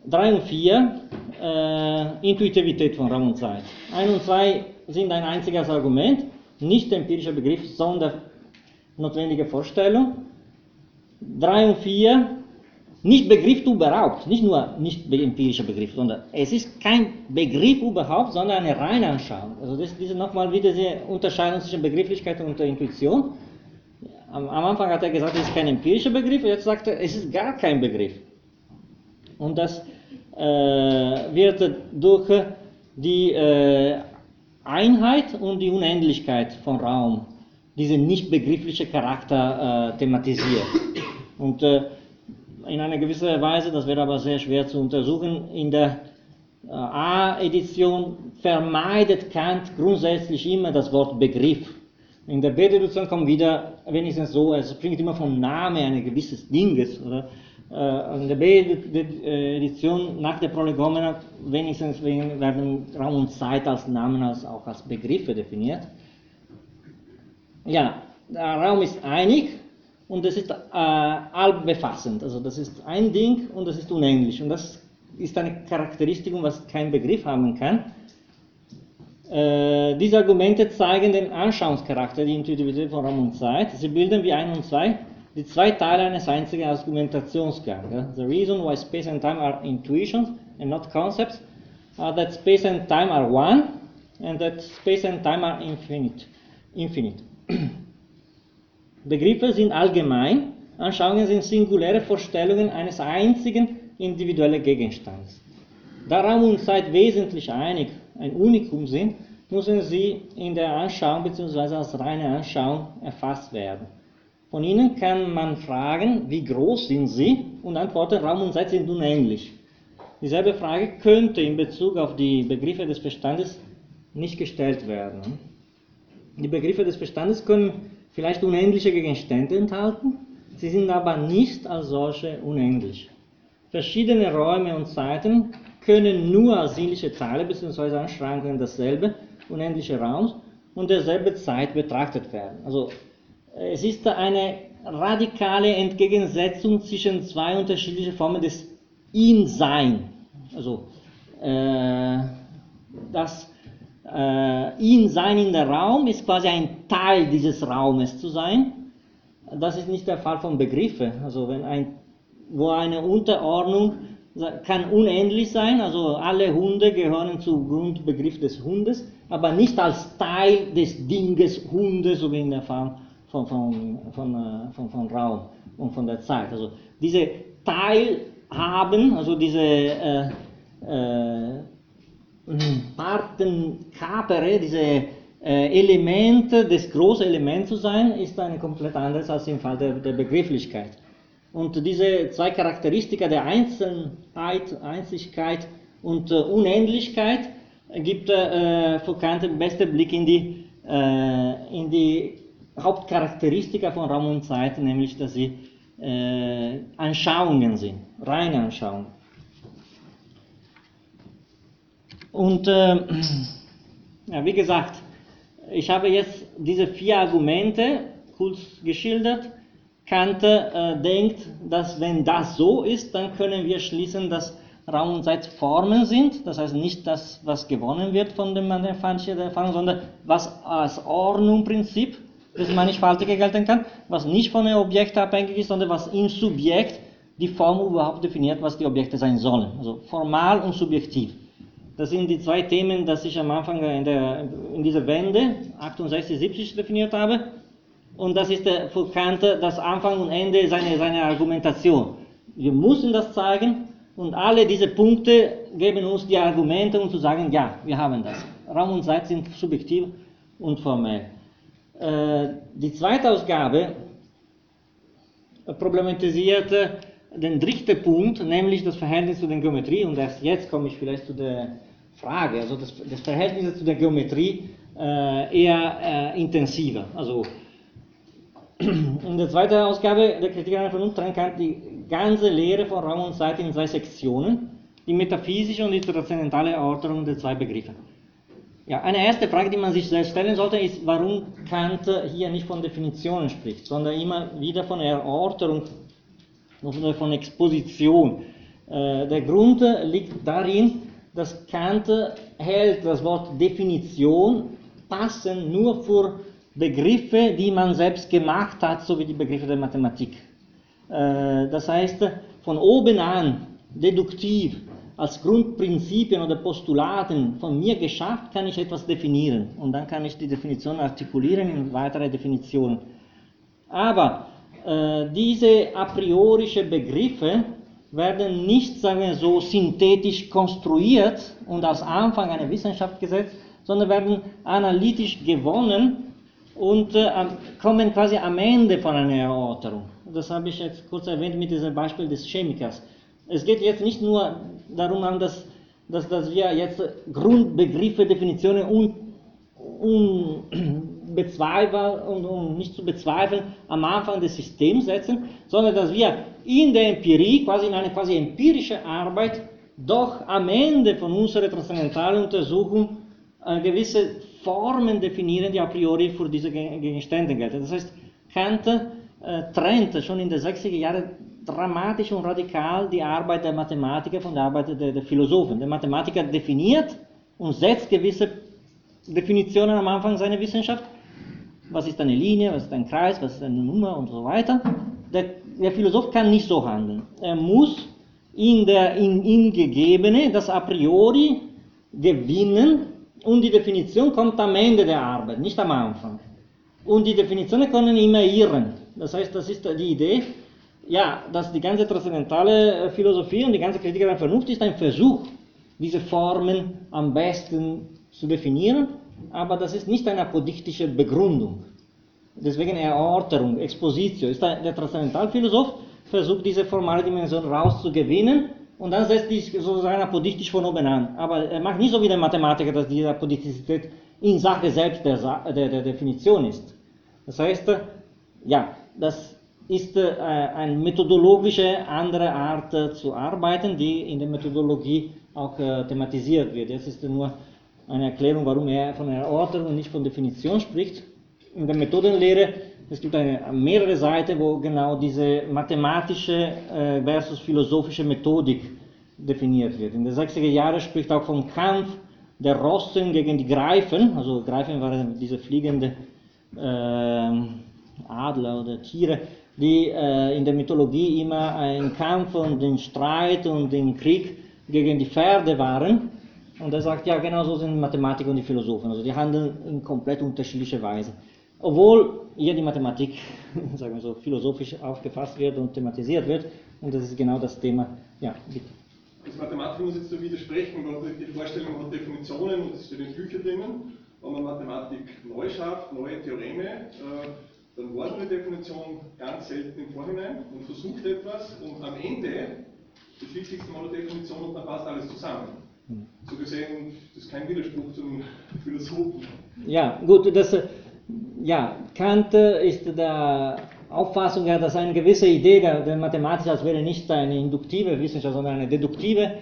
3 und 4 äh, Intuitivität von Raum und Zeit. 1 und 2 sind ein einziges Argument, nicht empirischer Begriff, sondern notwendige Vorstellung. 3 und 4 nicht Begriff überhaupt, nicht nur nicht empirischer Begriff, sondern es ist kein Begriff überhaupt, sondern eine reine Anschauung. Also das ist nochmal wieder diese Unterscheidung zwischen Begrifflichkeit und Intuition. Am, am, Anfang hat er gesagt, es ist kein empirischer Begriff, jetzt sagt er, es ist gar kein Begriff. Und das äh, wird durch die äh, Einheit und die Unendlichkeit von Raum, diesen nicht begrifflichen Charakter äh, thematisiert. Und äh, in einer gewissen Weise, das wäre aber sehr schwer zu untersuchen, in der äh, A-Edition vermeidet Kant grundsätzlich immer das Wort Begriff In der B-Deduktion kommt wieder wenigstens so, es springt immer vom Namen eines gewisses Dinges, oder? Äh, in der B-Edition nach der Prolegomena wenigstens werden Raum und Zeit als Namen, als, auch als Begriffe definiert. Ja, der Raum ist einig und es ist äh, allbefassend. Also das ist ein Ding und das ist unendlich. Und das ist eine Charakteristik, was kein Begriff haben kann. Äh, diese Argumente zeigen den Anschauungscharakter, die Intuitivität von Raum und Zeit. Sie bilden wie ein und zwei die zwei Teile eines einzigen Argumentationsgangs. The reason why space and time are intuitions and not concepts are that space and time are one and that space and time are infinite. infinite. Begriffe sind allgemein, Anschauungen sind singuläre Vorstellungen eines einzigen individuellen Gegenstands. Da Raum und Zeit wesentlich einig ein Unikum sind, müssen sie in der Anschauung bzw. als reine Anschauung erfasst werden. Von ihnen kann man fragen, wie groß sind sie? Und antworten, Raum und Zeit sind unendlich. Dieselbe Frage könnte in Bezug auf die Begriffe des Bestandes nicht gestellt werden. Die Begriffe des Bestandes können vielleicht unendliche Gegenstände enthalten, sie sind aber nicht als solche unendlich. Verschiedene Räume und Zeiten können nur als sinnliche Teile bzw. Anschrankungen dasselbe unendliche Raums und derselbe Zeit betrachtet werden. Also es ist eine radikale Entgegensetzung zwischen zwei unterschiedlichen Formen des In-Sein. Also äh, das äh, In-Sein in der Raum ist quasi ein Teil dieses Raumes zu sein. Das ist nicht der Fall von Begriffen. Also wenn ein, wo eine Unterordnung kann unendlich sein, also alle Hunde gehören zum Grundbegriff des Hundes, aber nicht als Teil des Dinges Hundes, so wie in der Fall von, von, von, äh, von, von Raum und von der Zeit. Also diese Teilhaben, also diese äh, äh, Parten kapere, diese äh, Elemente, das große Element zu sein, ist ein komplett anderes als im Fall der, der Begrifflichkeit. Und diese zwei Charakteristika der Einzelheit, Einzigkeit und äh, Unendlichkeit gibt äh, Kant den besten Blick in die, äh, in die Hauptcharakteristika von Raum und Zeit, nämlich dass sie äh, Anschauungen sind, reine Anschauungen. Und äh, ja, wie gesagt, ich habe jetzt diese vier Argumente kurz geschildert. Kant äh, denkt, dass wenn das so ist, dann können wir schließen, dass Raum und Zeit Formen sind, das heißt nicht das, was gewonnen wird von dem mathematischen Erfahrung, sondern was als Ordnungsprinzip das Mannigfaltige gelten kann, was nicht von den Objekten abhängig ist, sondern was im Subjekt die Form überhaupt definiert, was die Objekte sein sollen. Also formal und subjektiv. Das sind die zwei Themen, die ich am Anfang in, der, in dieser Wende 68, 70 definiert habe. Und das ist für Kant das Anfang und Ende seiner, seiner Argumentation. Wir müssen das zeigen und alle diese Punkte geben uns die Argumente, um zu sagen, ja, wir haben das. Raum und Zeit sind subjektiv und formell. Äh, die zweite Ausgabe problematisiert den dritten Punkt, nämlich das Verhältnis zu der Geometrie. Und erst jetzt komme ich vielleicht zu der Frage, also das, das Verhältnis zu der Geometrie äh, eher äh, intensiver. Also in der zweiten Ausgabe der Kritik an der Vernunft trennt Kant die ganze Lehre von Raum und Zeit in zwei Sektionen, die metaphysische und die transzendentale Erörterung der zwei Begriffe. Ja, eine erste Frage, die man sich selbst stellen sollte, ist, warum Kant hier nicht von Definitionen spricht, sondern immer wieder von Erörterung von Exposition. Äh, der Grund liegt darin, dass Kant hält das Wort Definition passen nur für Begriffe, die man selbst gemacht hat, so wie die Begriffe der Mathematik. Äh, das heißt, von oben an, deduktiv, als Grundprinzipien oder Postulaten von mir geschafft, kann ich etwas definieren. Und dann kann ich die Definition artikulieren in weitere Definitionen. Aber diese a priorische Begriffe werden nicht, sagen wir so, synthetisch konstruiert und als Anfang einer Wissenschaft gesetzt, sondern werden analytisch gewonnen und äh, kommen quasi am Ende von einer Erörterung. Das habe ich jetzt kurz erwähnt mit diesem Beispiel des Chemikers. Es geht jetzt nicht nur darum, dass, dass, dass wir jetzt Grundbegriffe, Definitionen un, un, bezweifeln und, und nicht zu bezweifeln am Anfang des Systems setzen, sondern dass wir in der Empirie, quasi in eine quasi empirische Arbeit, doch am Ende von unserer transzendentalen Untersuchung äh, gewisse Formen definieren, die a priori für diese Gegenstände gelten. Das heißt, Kant äh, trennt schon in den 60er Jahren dramatisch und radikal die Arbeit der Mathematiker von der Arbeit der, der Philosophen. Der Mathematiker definiert und setzt gewisse Definitionen am Anfang seiner Wissenschaft. Was ist eine Linie, was ist ein Kreis, was ist eine Nummer und so weiter. Der, der Philosoph kann nicht so handeln. Er muss in der in ihm Gegebene das a priori gewinnen und die Definition kommt am Ende der Arbeit, nicht am Anfang. Und die Definitionen können immer irren. Das heißt, das ist die Idee, ja, dass die ganze transzendentale äh, Philosophie und die ganze Kritik der Vernunft ist ein Versuch, diese Formen am besten zu definieren, aber das ist nicht eine apodiktische Begründung. Deswegen Erörterung, Expositio. Ist der, Transzendentalphilosoph versucht diese formale Dimension rauszugewinnen und dann setzt sich sozusagen apodiktisch von oben an. Aber er macht nicht so wie der Mathematiker, dass diese Apodizität in Sache selbst der, der, der Definition ist. Das heißt, ja, das ist äh, eine methodologische andere Art äh, zu arbeiten, die in der Methodologie auch äh, thematisiert wird. Jetzt ist nur eine Erklärung, warum er von Erörterung und nicht von Definition spricht. In der Methodenlehre es gibt eine, mehrere Seiten, wo genau diese mathematische äh, versus philosophische Methodik definiert wird. In den 60er Jahren spricht auch vom Kampf der Rossen gegen die Greifen, also Greifen waren diese fliegende äh, Adler oder Tiere, die äh, in der Mythologie immer ein Kampf und ein Streit und ein Krieg gegen die Pferde waren. Und er sagt, ja, genau so sind Mathematik und die Philosophen. Also die handeln in komplett unterschiedlicher Weise. Obwohl hier die Mathematik, sagen wir so, philosophisch aufgefasst wird und thematisiert wird. Und das ist genau das Thema. Ja, bitte. Als Mathematiker muss jetzt so widersprechen, weil die Vorstellung hat Definitionen, das steht in Büchern drinnen. Wenn man Mathematik neu schafft, neue Theoreme, äh, dann war die Definition ganz selten im Vorhinein und versucht etwas und am Ende das wichtigste Mal der Definition und dann passt alles zusammen. So gesehen, ist kein Widerspruch zum Philosophen. Ja, gut, das, ja, Kant ist der Auffassung, dass eine gewisse Idee der, der Mathematik, als wäre nicht eine induktive Wissenschaft, sondern eine deduktive,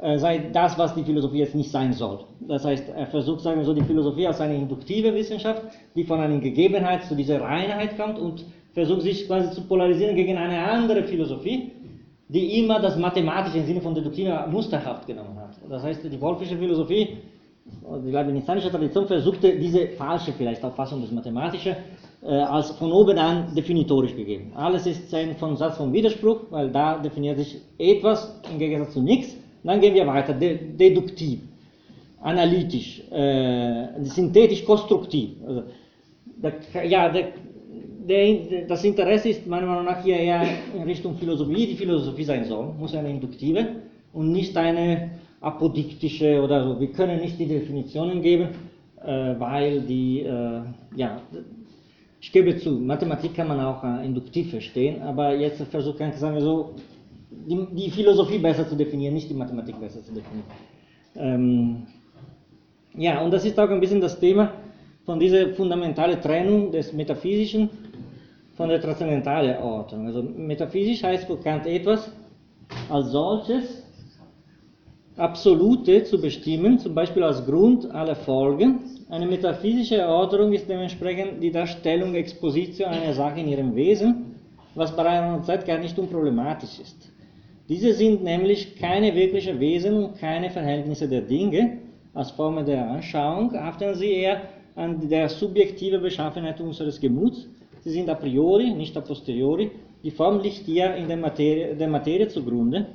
äh, sei das, was die Philosophie jetzt nicht sein soll. Das heißt, er versucht, sagen wir so, die Philosophie als eine induktive Wissenschaft, die von einer Gegebenheit zu dieser Reinheit kommt und versucht sich quasi zu polarisieren gegen eine andere Philosophie, die immer das Mathematische im Sinne von deduktiver musterhaft genommen hat. Das heißt, die Wolfische Philosophie, die leibnizianische Tradition versuchte diese falsche vielleicht Auffassung des Mathematischen äh, als von oben an definitorisch gegeben. Alles ist ein von Satz von Widerspruch, weil da definiert sich etwas im Gegensatz zu nichts. Dann gehen wir weiter, de deduktiv, analytisch, äh, synthetisch, konstruktiv. Also, ja, der, der, das Interesse ist meiner Meinung nach hier eher in Richtung Philosophie, die Philosophie sein soll, muss eine induktive und nicht eine apodiktische oder so. Wir können nicht die Definitionen geben, äh, weil die, äh, ja, ich gebe zu, Mathematik kann man auch äh, induktiv verstehen, aber jetzt versuche ich, sagen wir so, die, die, Philosophie besser zu definieren, nicht die Mathematik besser zu definieren. Ähm, ja, und das ist auch ein bisschen das Thema von dieser fundamentalen Trennung des Metaphysischen von der transzendentalen Ordnung. Also metaphysisch heißt für Kant etwas als solches Absolute zu bestimmen, zum Beispiel als Grund aller Folgen. Eine metaphysische Ordnung ist dementsprechend die Darstellung, Exposition einer Sache in ihrem Wesen, was bei einer Zeit gar nicht unproblematisch ist. Diese sind nämlich keine wirklichen Wesen und keine Verhältnisse der Dinge. Als Form der Anschauung haften sie eher an der subjektiven Beschaffenheit unseres Gemuts. Sie sind a priori, nicht a posteriori. Die Form liegt hier in der Materie, der Materie zugrunde.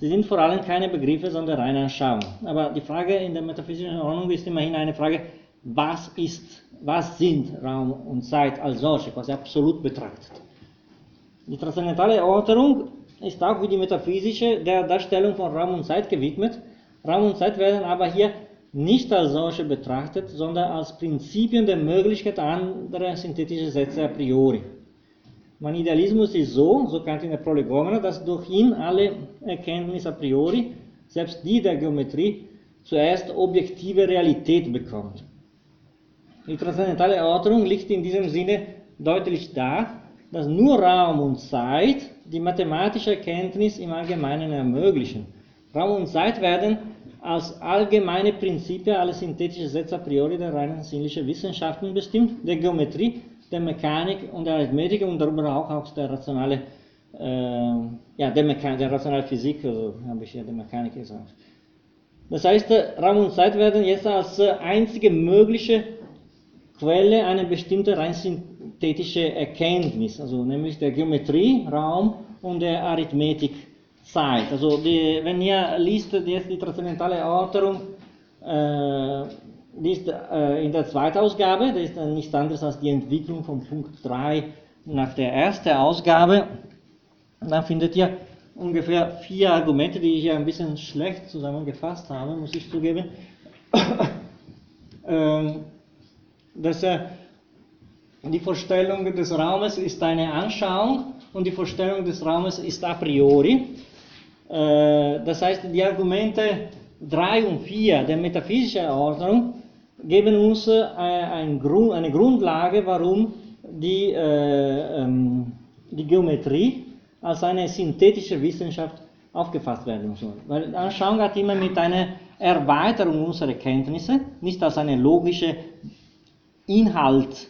Sie sind vor allem keine Begriffe, sondern reine Anschauung. Aber die Frage in der metaphysischen Ordnung ist immerhin eine Frage, was ist, was sind Raum und Zeit als solche, quasi absolut betrachtet. Die transzendentale Ordnung ist auch wie die metaphysische der Darstellung von Raum und Zeit gewidmet. Raum und Zeit werden aber hier nicht als solche betrachtet, sondern als Prinzipien der Möglichkeit anderer synthetischer Sätze a priori. Mein Idealismus ist so, so Kant in der Prolegomena, dass durch ihn alle Erkenntnis a priori, selbst die der Geometrie, zuerst objektive Realität bekommt. Die transzendentale Erörterung liegt in diesem Sinne deutlich da, dass nur Raum und Zeit die mathematische Erkenntnis im Allgemeinen ermöglichen. Raum und Zeit werden als allgemeine Prinzipien alle synthetischen Sätze a priori der reinen sinnlichen Wissenschaften bestimmt, der Geometrie, der Mechanik und der Arithmetik und darüber auch aus der rationale, äh, ja, der, der rationale Physik, also habe ich ja der Mechanik gesagt. Das heißt, Raum und Zeit werden jetzt als einzige mögliche Quelle eine bestimmte rein synthetische Erkenntnis, also nämlich der Geometrie, Raum und der Arithmetik Zeit. Also die, wenn ihr liest jetzt die transzendentale Erörterung, äh, die äh, in der zweiten Ausgabe, das ist dann nichts anderes als die Entwicklung von Punkt 3 nach der ersten Ausgabe. Dann findet ihr ungefähr vier Argumente, die ich ja ein bisschen schlecht zusammengefasst habe, muss ich zugeben. ähm, dass äh, die Vorstellung des Raumes ist eine Anschauung und die Vorstellung des Raumes ist a priori. Äh, das heißt, die Argumente 3 und 4 der metaphysischen Erörterung geben uns äh, eine Grundlage, warum die, äh, ähm, die Geometrie als eine synthetische Wissenschaft aufgefasst werden soll. Weil Anschauung hat immer mit einer Erweiterung unserer Kenntnisse, nicht als eine logische Inhalt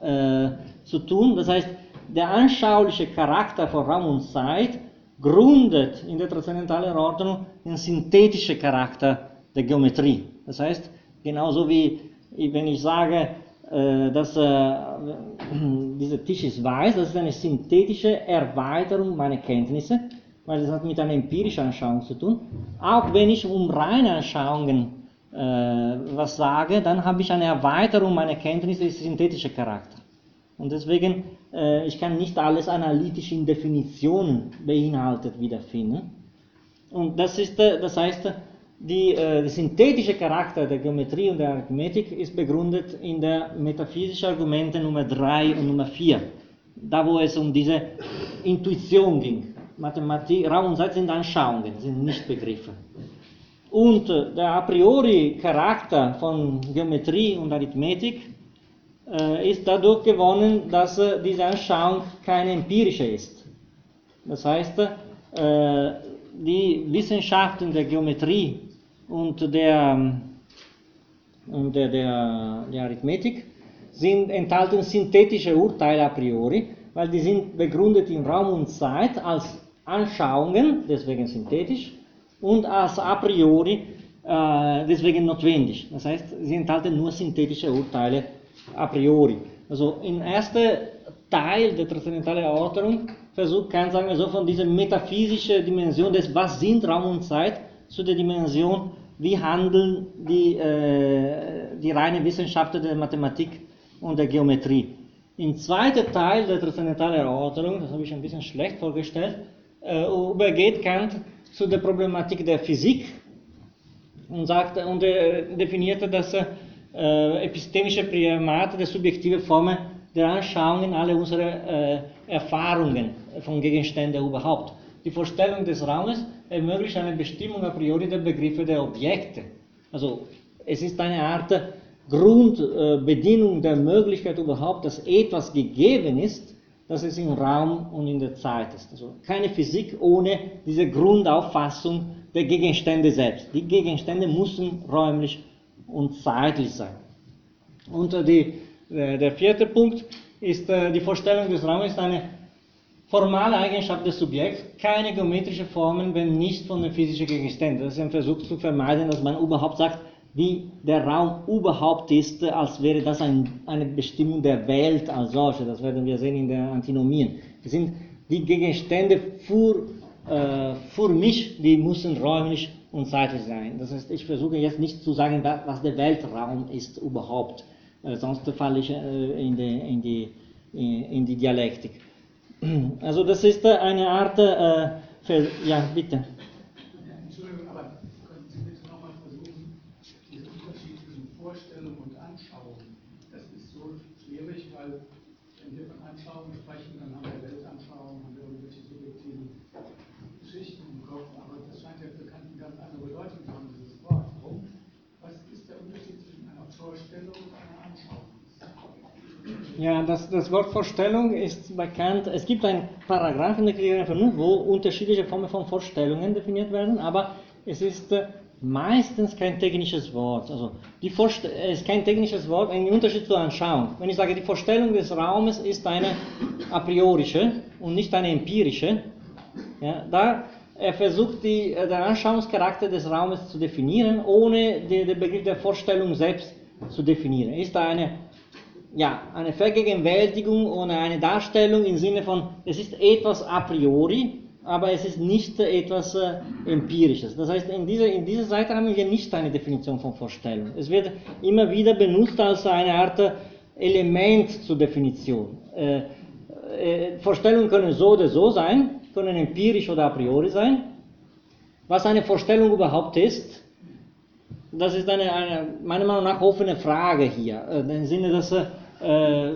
äh, zu tun. Das heißt, der anschauliche Charakter von Raum und Zeit gründet in der transzendentalen Ordnung den synthetischen Charakter der Geometrie. Das heißt, genauso wie wenn ich sage, äh, dass äh, dieser Tisch ist weiß, das ist eine synthetische Erweiterung meiner Kenntnisse, weil das hat mit einer empirischen Anschauung zu tun. Auch wenn ich um reine Anschauungen äh, was sage, dann habe ich eine Erweiterung meiner Kenntnisse des synthetischen Charakter. Und deswegen, äh, ich kann nicht alles analytisch in Definitionen beinhaltet wiederfinden. Und das, ist, äh, das heißt, die, äh, der synthetische Charakter der Geometrie und der Arithmetik ist begründet in der metaphysischen Argumente Nummer 3 und Nummer 4. Da, wo es um diese Intuition ging. Mathematik, Raum und Zeit sind Anschauungen, sind nicht Begriffe. Und äh, der a priori Charakter von Geometrie und Arithmetik ist dadurch gewonnen, dass äh, diese Anschauung keine empirische ist. Das heißt, äh, die Wissenschaften der Geometrie und der, und der, der, der Arithmetik sind, enthalten synthetische Urteile a priori, weil die sind begründet in Raum und Zeit als Anschauungen, deswegen synthetisch, und als a priori, äh, deswegen notwendig. Das heißt, sie enthalten nur synthetische Urteile a priori. Also im ersten Teil der transzendentalen Erörterung versucht Kant, sagen wir so, von dieser metaphysischen Dimension des Was sind Raum und Zeit zu der Dimension, wie handeln die, äh, die reine Wissenschaftler der Mathematik und der Geometrie. Im zweiten Teil der transzendentalen Erörterung, das habe ich ein bisschen schlecht vorgestellt, äh, übergeht Kant zu der Problematik der Physik und, sagt, und er definierte das äh, epistemische Primate der subjektiven Formen der Anschauungen aller unserer äh, Erfahrungen von Gegenständen überhaupt. Die Vorstellung des Raumes ermöglicht eine Bestimmung a priori der Begriffe der Objekte. Also es ist eine Art Grundbedingung äh, der Möglichkeit überhaupt, dass etwas gegeben ist, dass es im Raum und in der Zeit ist. Also keine Physik ohne diese Grundauffassung der Gegenstände selbst. Die Gegenstände müssen räumlich und zeitlich sein. Und äh, die, äh, der vierte Punkt ist, äh, die Vorstellung des Raumes ist eine formale Eigenschaft des Subjekts, keine geometrische Formen, wenn nicht von den physischen Gegenständen. Das ist ein Versuch zu vermeiden, dass man überhaupt sagt, wie der Raum überhaupt ist, als wäre das ein, eine Bestimmung der Welt als solche. Das werden wir sehen in den Antinomien. Das sind die Gegenstände für, äh, für mich, die müssen räumlich und zeitlich sein. Das heißt, ich versuche jetzt nicht zu sagen, was der Weltraum ist überhaupt. Äh, sonst falle ich äh, in, die, in, die, in die Dialektik. Also das ist äh, eine Art, äh, für, ja bitte. Entschuldigung, aber können Sie bitte nochmal versuchen, diesen Unterschied zwischen Vorstellung und Anschauung, das ist so schwierig, weil wenn wir von Anschauung sprechen, dann haben wir Weltanschauung, haben wir irgendwelche subjektiven Geschichten im Kopf, aber das scheint ja für Kant eine ganz andere Bedeutung zu haben, dieses Wort. Warum? Was ist der Unterschied zwischen einer Vorstellung und einer Anschauung? Ja, das, das Wort Vorstellung ist bekannt. Es gibt einen Paragraph in der kritischen Vernunft, wo unterschiedliche Formen von Vorstellungen definiert werden, aber es ist äh, meistens kein technisches Wort. Also die Vorst es ist kein technisches Wort, ein Unterschied zur Anschauung. Wenn ich sage, die Vorstellung des Raumes ist eine a priorische und nicht eine empirische, ja, da er versucht, die, äh, den Anschauungscharakter des Raumes zu definieren, ohne den, den Begriff der Vorstellung selbst zu definieren. Ist da eine ja, eine Vergegenwältigung oder eine Darstellung im Sinne von, es ist etwas a priori, aber es ist nicht etwas äh, Empirisches. Das heißt, in dieser, in dieser Seite haben wir nicht eine Definition von Vorstellung. Es wird immer wieder benutzt als eine Art äh, Element zur Definition. Äh, Vorstellungen können so oder so sein, können empirisch oder a priori sein. Was eine Vorstellung überhaupt ist, das ist eine, eine meiner Meinung nach offene Frage hier. Im Sinne, dass äh,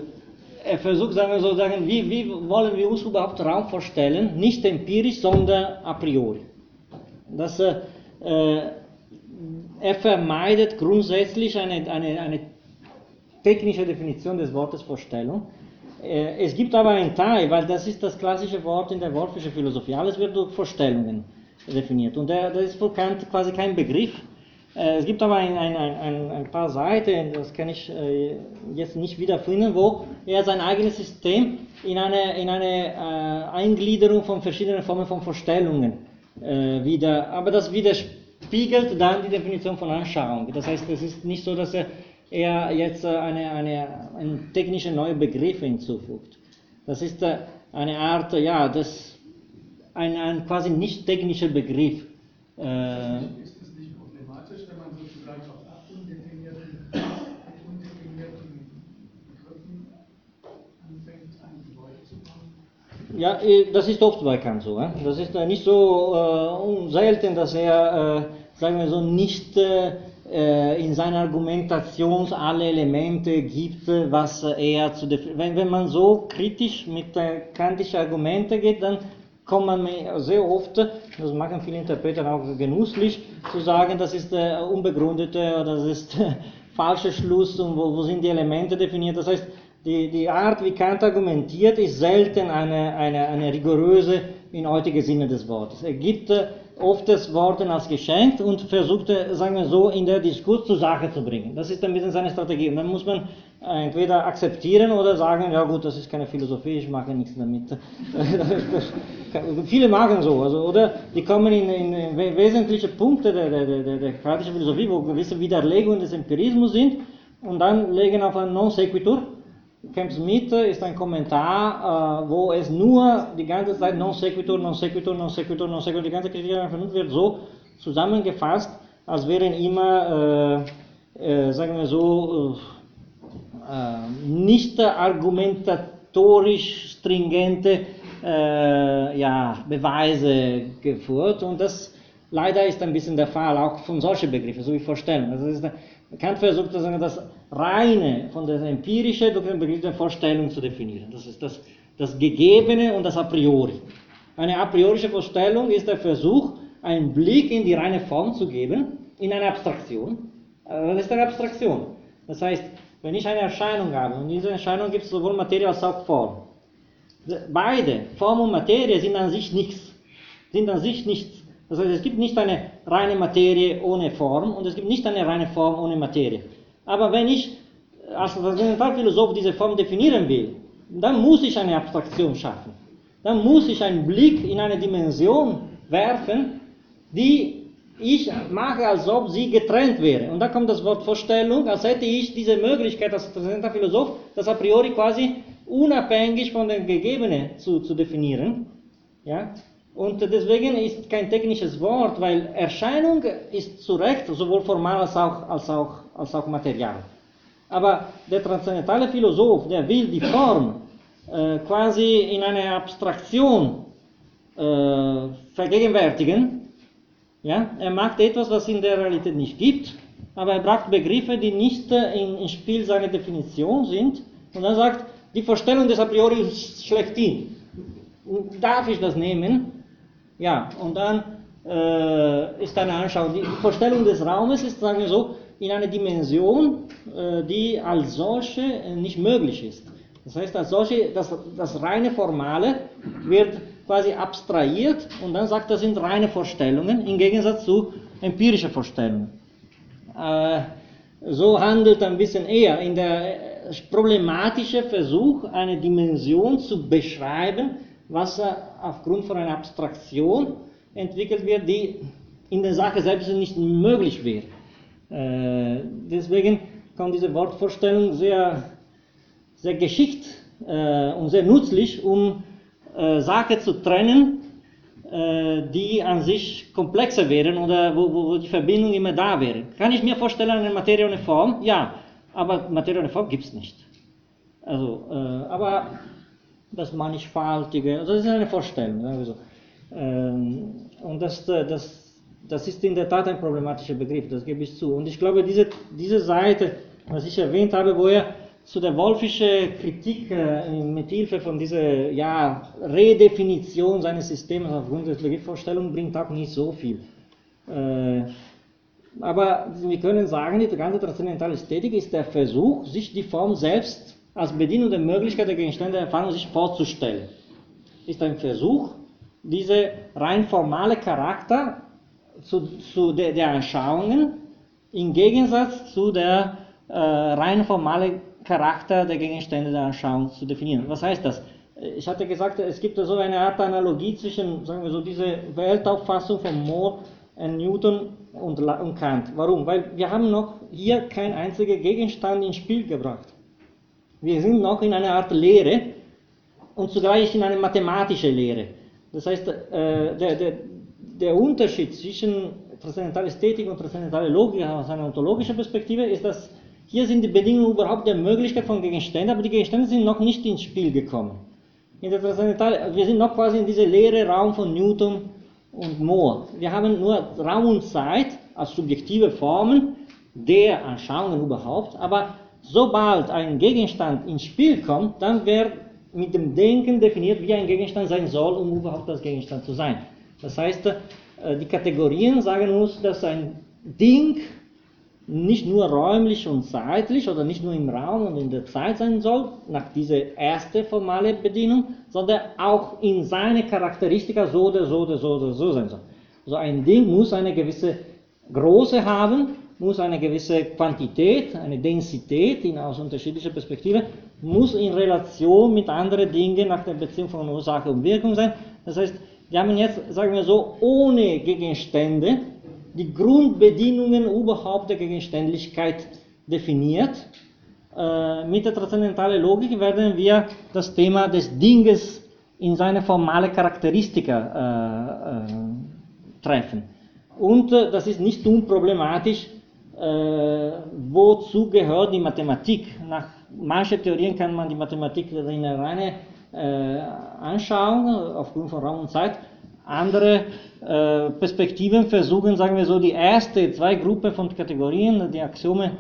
er versucht, sagen wir so, sagen, wie, wie wollen wir uns überhaupt Raum vorstellen? Nicht empirisch, sondern a priori. Das, äh, er vermeidet grundsätzlich eine, eine, eine technische Definition des Wortes Vorstellung. Äh, es gibt aber einen Teil, weil das ist das klassische Wort in der Wortfischen Philosophie. Alles wird durch Vorstellungen definiert. Und das ist quasi kein Begriff, äh, es gibt aber ein, ein, ein, ein, paar Seiten, das kann ich äh, jetzt nicht wiederfinden, wo er sein eigenes System in eine, in eine äh, Eingliederung von verschiedenen Formen von Vorstellungen wieder, aber das widerspiegelt dann die Definition von Anschauung. Das heißt, es ist nicht so, dass er, er jetzt eine, eine, einen technischen neuen Begriff hinzufügt. Das ist eine Art, ja, das, ein, ein quasi nicht technischer Begriff. Äh, Ja, äh, das ist oft bei Kant so. Das ist nicht so äh, selten, dass er, äh, sagen wir so, nicht in seiner Argumentation alle Elemente gibt, was er zu wenn, wenn man so kritisch mit kantischen Argumenten geht, dann kommt man sehr oft, das machen viele Interpreter auch genusslich, zu sagen, das ist unbegründete oder das ist falscher Schluss und wo, wo sind die Elemente definiert. Das heißt, die, die Art, wie Kant argumentiert, ist selten eine, eine, eine rigoröse in heutigen Sinne des Wortes. Er gibt äh, oft das Wort als geschenkt und versucht, äh, sagen wir so, in der Diskurs zur Sache zu bringen. Das ist ein bisschen seine Strategie. Und dann muss man entweder akzeptieren oder sagen, ja gut, das ist keine Philosophie, ich mache nichts damit. Viele machen so, also, oder die kommen in, in wesentliche Punkte der, der, der, der kratischen Philosophie, wo gewisse Widerlegungen des Empirismus sind und dann legen auf ein Non Sequitur Camps Mitte ist ein Kommentar, äh, wo es nur die ganze Zeit non sequitur, non sequitur, non sequitur, non sequitur, die ganze Kritik wird so zusammengefasst, als wären immer, äh, äh, sagen wir so, äh, nicht argumentatorisch stringente äh, ja, Beweise geführt und das leider ist ein bisschen der Fall, auch von solchen Begriffen, so wie Vorstellung. Also Kant versucht das reine von der empirischen durch den Begriff der Vorstellung zu definieren. Das ist das, das Gegebene und das A priori. Eine a priorische Vorstellung ist der Versuch, einen Blick in die reine Form zu geben, in eine Abstraktion. Äh, das ist eine Abstraktion. Das heißt, wenn ich eine Erscheinung habe, und in dieser Erscheinung gibt es sowohl Materie als auch Form. Beide, Form und Materie, sind an sich nichts. Sind an sich nichts. Das heißt, es gibt nicht eine reine Materie ohne Form und es gibt nicht eine reine Form ohne Materie. Aber wenn ich als Transzendentalphilosoph diese Form definieren will, dann muss ich eine Abstraktion schaffen. Dann muss ich einen Blick in eine Dimension werfen, die ich mache, als ob sie getrennt wäre. Und da kommt das Wort Vorstellung, als hätte ich diese Möglichkeit als Transzendentalphilosoph, das a priori quasi unabhängig von den Gegebenen zu, zu definieren. Ja? Und deswegen ist kein technisches Wort, weil Erscheinung ist zu Recht sowohl formal als auch, als auch, als auch material. Aber der transzendentale Philosoph, der will die Form äh, quasi in eine Abstraktion äh, vergegenwärtigen. Ja? Er macht etwas, was in der Realität nicht gibt, aber er braucht Begriffe, die nicht äh, im Spiel seiner Definition sind. Und er sagt, die Vorstellung des A priori ist schlechthin. Darf ich das nehmen? Ja, und dann äh, ist eine Anschauung. Die Vorstellung des Raumes ist, sagen wir so, in einer Dimension, äh, die als solche äh, nicht möglich ist. Das heißt, als solche, das, das reine Formale wird quasi abstrahiert und dann sagt, das sind reine Vorstellungen im Gegensatz zu empirischen Vorstellungen. Äh, so handelt ein bisschen eher in der problematische Versuch, eine Dimension zu beschreiben, was aufgrund von einer Abstraktion entwickelt wird, die in der Sache selbst nicht möglich wäre. Äh, deswegen kommt diese Wortvorstellung sehr, sehr geschickt äh, und sehr nützlich, um äh, Sachen zu trennen, die an sich komplexer wären oder wo, wo, wo, die Verbindung immer da wäre. Kann ich mir vorstellen, eine Materie ohne Form? Ja, aber Materie ohne Form gibt es nicht. Also, aber das Mannigfaltige, also das ist eine Vorstellung. Also, ähm, und das, äh, das, das ist in der Tat ein problematischer Begriff, das gebe ich zu. Und ich glaube, diese, diese Seite, was ich erwähnt habe, wo er zu der Wolfische Kritik äh, mit Hilfe von dieser ja, Redefinition seines Systems aufgrund der Begriffsvorstellung bringt auch nicht so viel. Äh, aber wir können sagen, die ganze transzendentale Ästhetik ist der Versuch, sich die Form selbst als Bedienung der Möglichkeit der Gegenstände der Erfahrung sich vorzustellen. Ist ein Versuch, diese rein formale Charakter zu, zu der, der Anschauungen im Gegensatz zu der äh, rein formale Charakter der Gegenstände der Anschauung zu definieren. Was heißt das? Ich hatte gesagt, es gibt so eine Art Analogie zwischen, sagen wir so, diese Weltauffassung von Moore, Newton und, und Kant. Warum? Weil wir haben noch hier kein einziger Gegenstand ins Spiel gebracht. Wir sind noch in einer Art Lehre und zugleich in eine mathematische Lehre. Das heißt, äh, der, der, der Unterschied zwischen transzendentaler Ästhetik und transzendentaler Logik aus einer ontologischen Perspektive ist, dass hier sind die Bedingungen überhaupt der Möglichkeit von Gegenständen, aber die Gegenstände sind noch nicht ins Spiel gekommen. In der wir sind noch quasi in diesem leeren Raum von Newton und Moore. Wir haben nur Raum und Zeit als subjektive Formen der Anschauungen überhaupt, aber sobald ein Gegenstand ins Spiel kommt, dann wird mit dem Denken definiert, wie ein Gegenstand sein soll, um überhaupt das Gegenstand zu sein. Das heißt, äh, die Kategorien sagen uns, dass ein Ding nicht nur räumlich und zeitlich oder nicht nur im Raum und in der Zeit sein soll, nach dieser ersten formale Bedienung, sondern auch in seine Charakteristika so oder so oder so oder so sein soll. Also ein Ding muss eine gewisse Größe haben, muss eine gewisse Quantität, eine Densität in aus unterschiedlicher Perspektive, muss in Relation mit anderen Dingen nach der Beziehung von Ursache und Wirkung sein. Das heißt, wir haben jetzt, sagen wir so, ohne Gegenstände die Grundbedingungen überhaupt der Gegenständlichkeit definiert. Äh, mit der transzendentalen Logik werden wir das Thema des Dinges in seine formale Charakteristika äh, äh, treffen. Und äh, das ist nicht unproblematisch, äh, wozu gehört die Mathematik. Nach manchen Theorien kann man die Mathematik in eine reine äh, anschauen, aufgrund von Raum und Zeit. Andere äh, Perspektiven versuchen, sagen wir so, die erste zwei Gruppen von Kategorien, die Axiome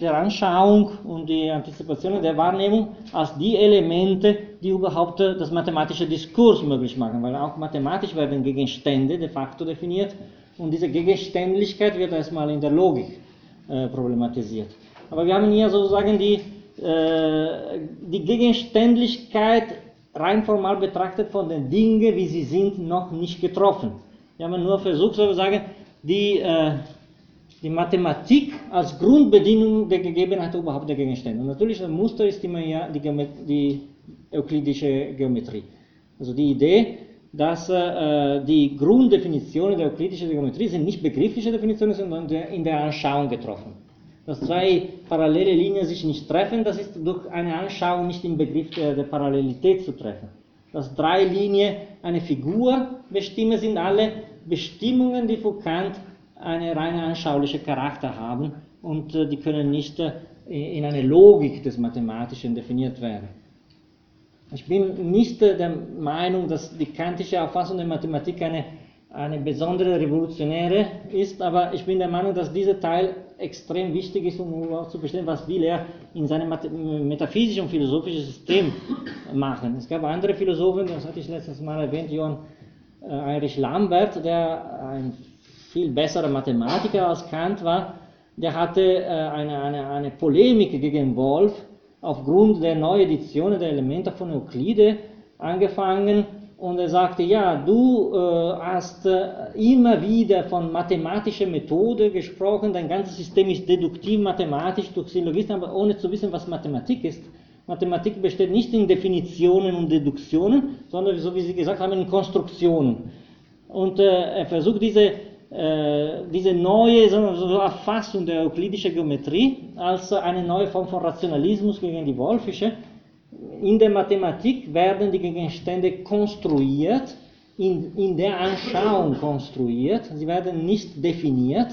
der Anschauung und die Antizipation der Wahrnehmung, als die Elemente, die überhaupt das mathematische Diskurs möglich machen, weil auch mathematisch werden Gegenstände de facto definiert und diese Gegenständlichkeit wird erstmal in der Logik äh, problematisiert. Aber wir haben hier sozusagen die, äh, die Gegenständlichkeit rein formal betrachtet von den Dingen, wie sie sind, noch nicht getroffen. Wir haben nur versucht, sozusagen, die, äh, die Mathematik als Grundbedingung der Gegebenheit überhaupt der Gegenstände. Und natürlich, ein Muster ist immer ja die, die euklidische Geometrie. Also die Idee, dass äh, die Grunddefinitionen der euklidischen Geometrie sind nicht begriffliche Definitionen, sondern in der Anschauung getroffen dass zwei parallele Linien sich nicht treffen, das ist durch eine Anschauung nicht im Begriff der, der Parallelität zu treffen. Dass drei Linien eine Figur bestimmen, sind alle Bestimmungen, die für Kant eine reine anschauliche Charakter haben und äh, die können nicht äh, in eine Logik des Mathematischen definiert werden. Ich bin nicht der Meinung, dass die kantische Auffassung der Mathematik eine, eine besondere revolutionäre ist, aber ich bin der Meinung, dass dieser Teil extrem wichtig ist, um auch zu verstehen, was will er in seinem metaphysischen und philosophischen System machen. Es gab andere Philosophen, das hatte ich letztes Mal erwähnt, Johann äh, Heinrich Lambert, der ein viel besserer Mathematiker als Kant war, der hatte äh, eine, eine, eine Polemik gegen Wolf, aufgrund der Neueditionen der Elemente von Euklide angefangen und er sagte, ja, du äh, hast äh, immer wieder von mathematischer Methode gesprochen, dein ganzes System ist deduktiv mathematisch durch Syllogismen, aber ohne zu wissen, was Mathematik ist. Mathematik besteht nicht in Definitionen und Deduktionen, sondern, so wie Sie gesagt haben, in Konstruktionen. Und äh, er versucht diese, äh, diese neue Erfassung der euklidischen Geometrie als eine neue Form von Rationalismus gegen die Wolfische in der Mathematik werden die Gegenstände konstruiert, in, in der Anschauung konstruiert, sie werden nicht definiert.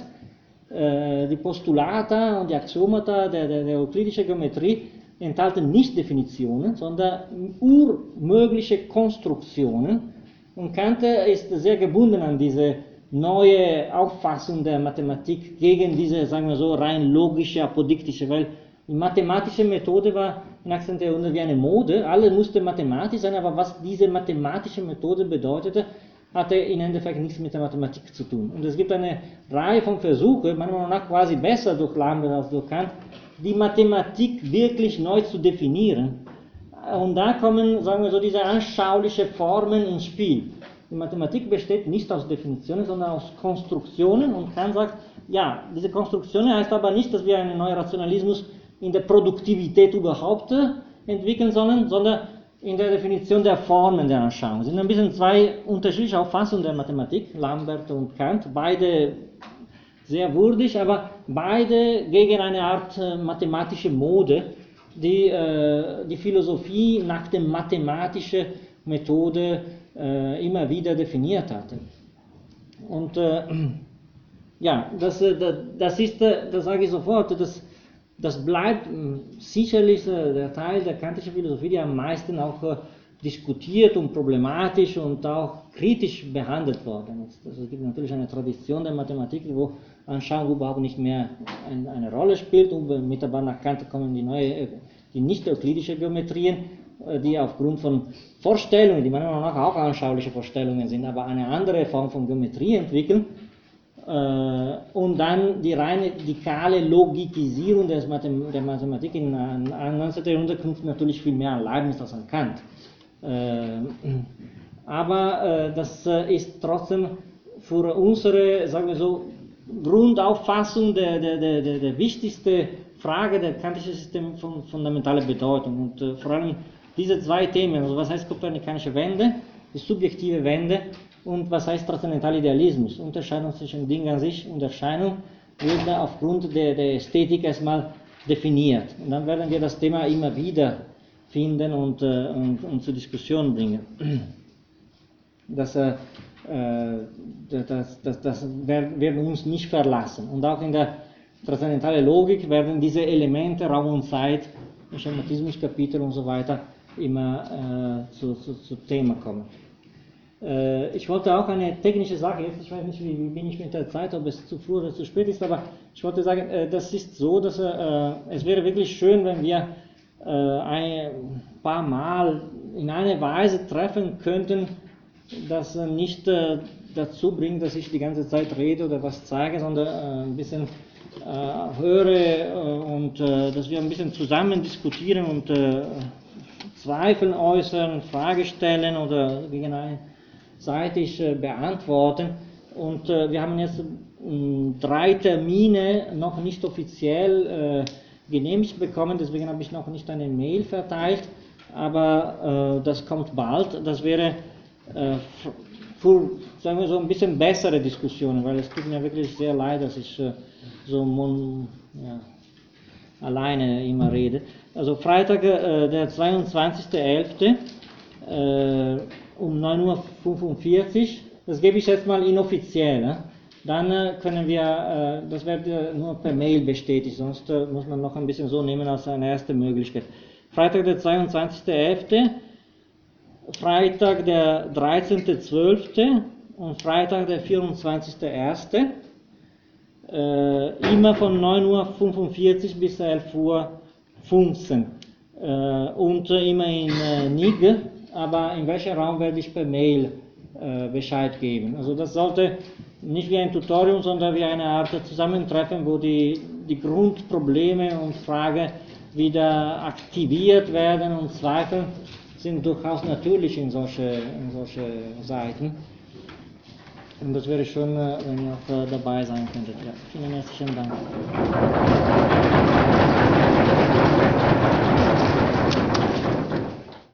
Äh, die Postulata und die Axiomata der, der, der euklidischen Geometrie enthalten nicht Definitionen, sondern urmögliche Konstruktionen. Und Kant ist sehr gebunden an diese neue Auffassung der Mathematik gegen diese, sagen wir so, rein logische, apodiktische, weil die mathematische Methode war im 18. Jahrhundert wie eine Mode. Alle musste mathematisch sein, aber was diese mathematische Methode bedeutete, hatte im Endeffekt nichts mit der Mathematik zu tun. Und es gibt eine Reihe von Versuchen, meiner Meinung nach quasi besser durch Lambert als durch Kant, die Mathematik wirklich neu zu definieren. Und da kommen, sagen wir so, diese anschauliche Formen ins Spiel. Die Mathematik besteht nicht aus Definitionen, sondern aus Konstruktionen und Kant sagt, ja, diese Konstruktionen heißt aber nicht, dass wir einen neuen Rationalismus in der Produktivität überhaupt äh, entwickeln sollen, sondern in der Definition der Formen der Anschauung. Es sind ein bisschen zwei unterschiedliche Auffassungen der Mathematik, Lambert und Kant, beide sehr würdig, aber beide gegen eine Art äh, mathematische Mode, die äh, die Philosophie nach der mathematischen Methode äh, immer wieder definiert hatte. Und äh, ja, das, äh, das ist, das sage ich sofort, das das bleibt hm, sicherlich äh, der Teil der kantischen Philosophie, die am meisten auch äh, diskutiert und problematisch und auch kritisch behandelt worden ist. Also es gibt natürlich eine Tradition der Mathematik, wo Anschauung überhaupt nicht mehr eine Rolle spielt und mittelbar nach Kant kommen die neue, äh, die nicht euklidische Geometrien, die aufgrund von Vorstellungen, die meiner Meinung nach auch anschauliche Vorstellungen sind, aber eine andere Form von Geometrie entwickeln äh, und dann die reine dikale Logikisierung des Mathem der Mathematik in 19. Jahrhundert natürlich viel mehr an Leibniz als an Kant. Äh, aber äh, das ist trotzdem für unsere, sagen wir so, Grundauffassung der, der, der, der, der wichtigste Frage der kantischen System von fundamentaler Bedeutung. Und äh, vor allem diese zwei Themen, also was heißt kopernikanische Wende, die subjektive Wende und was heißt Transzendentalidealismus? Unterscheidung zwischen Ding an sich und Erscheinung wird aufgrund der, der Ästhetik erstmal definiert. Und dann werden wir das Thema immer wieder finden und, äh, und, und zur Diskussion bringen. Das, äh, das, das, das werden uns nicht verlassen. Und auch in der transzendentalen Logik werden diese Elemente Raum und Zeit, Schematismus-Kapitel und so weiter immer äh, zu, zu, zu Thema kommen. Äh, ich wollte auch eine technische Sache, jetzt ich weiß nicht, wie, wie, bin ich mit der Zeit, ob es zu früh oder zu spät ist, aber ich wollte sagen, äh, das ist so, dass äh, es wäre wirklich schön, wenn wir ein paar Mal in einer Weise treffen könnten, dass nicht dazu bringt, dass ich die ganze Zeit rede oder was zeige, sondern ein bisschen höre und dass wir ein bisschen zusammen diskutieren und Zweifel äußern, Frage stellen oder gegen einen seitig äh, beantworten. Und äh, wir haben jetzt drei Termine noch nicht offiziell äh, genehmigt bekommen, deswegen habe ich noch nicht eine Mail verteilt, aber das kommt bald. Das wäre für, sagen wir so, ein bisschen bessere Diskussionen, weil es tut mir wirklich sehr leid, dass ich so ja, alleine immer rede. Also Freitag, der 22.11 um 9.45 Uhr. Das gebe ich jetzt mal inoffiziell. Ne? Dann äh, können wir, äh, das wird nur per Mail bestätigt, sonst äh, muss man noch ein bisschen so nehmen als eine erste Möglichkeit. Freitag der 22.11., Freitag der 13.12. und Freitag der 24.01. Äh, immer von 9.45 Uhr bis 11.15 Uhr. Äh, und immer in äh, Nig aber in welchem Raum werde ich per Mail äh, Bescheid geben. Also das sollte nicht wie ein Tutorium, sondern wie eine Art Zusammentreffen, wo die, die Grundprobleme und Fragen wieder aktiviert werden und Zweifel sind durchaus natürlich in solche, in solche Seiten. Und das wäre schön, äh, wenn ihr auch äh, dabei sein könntet. Ja, vielen herzlichen Dank.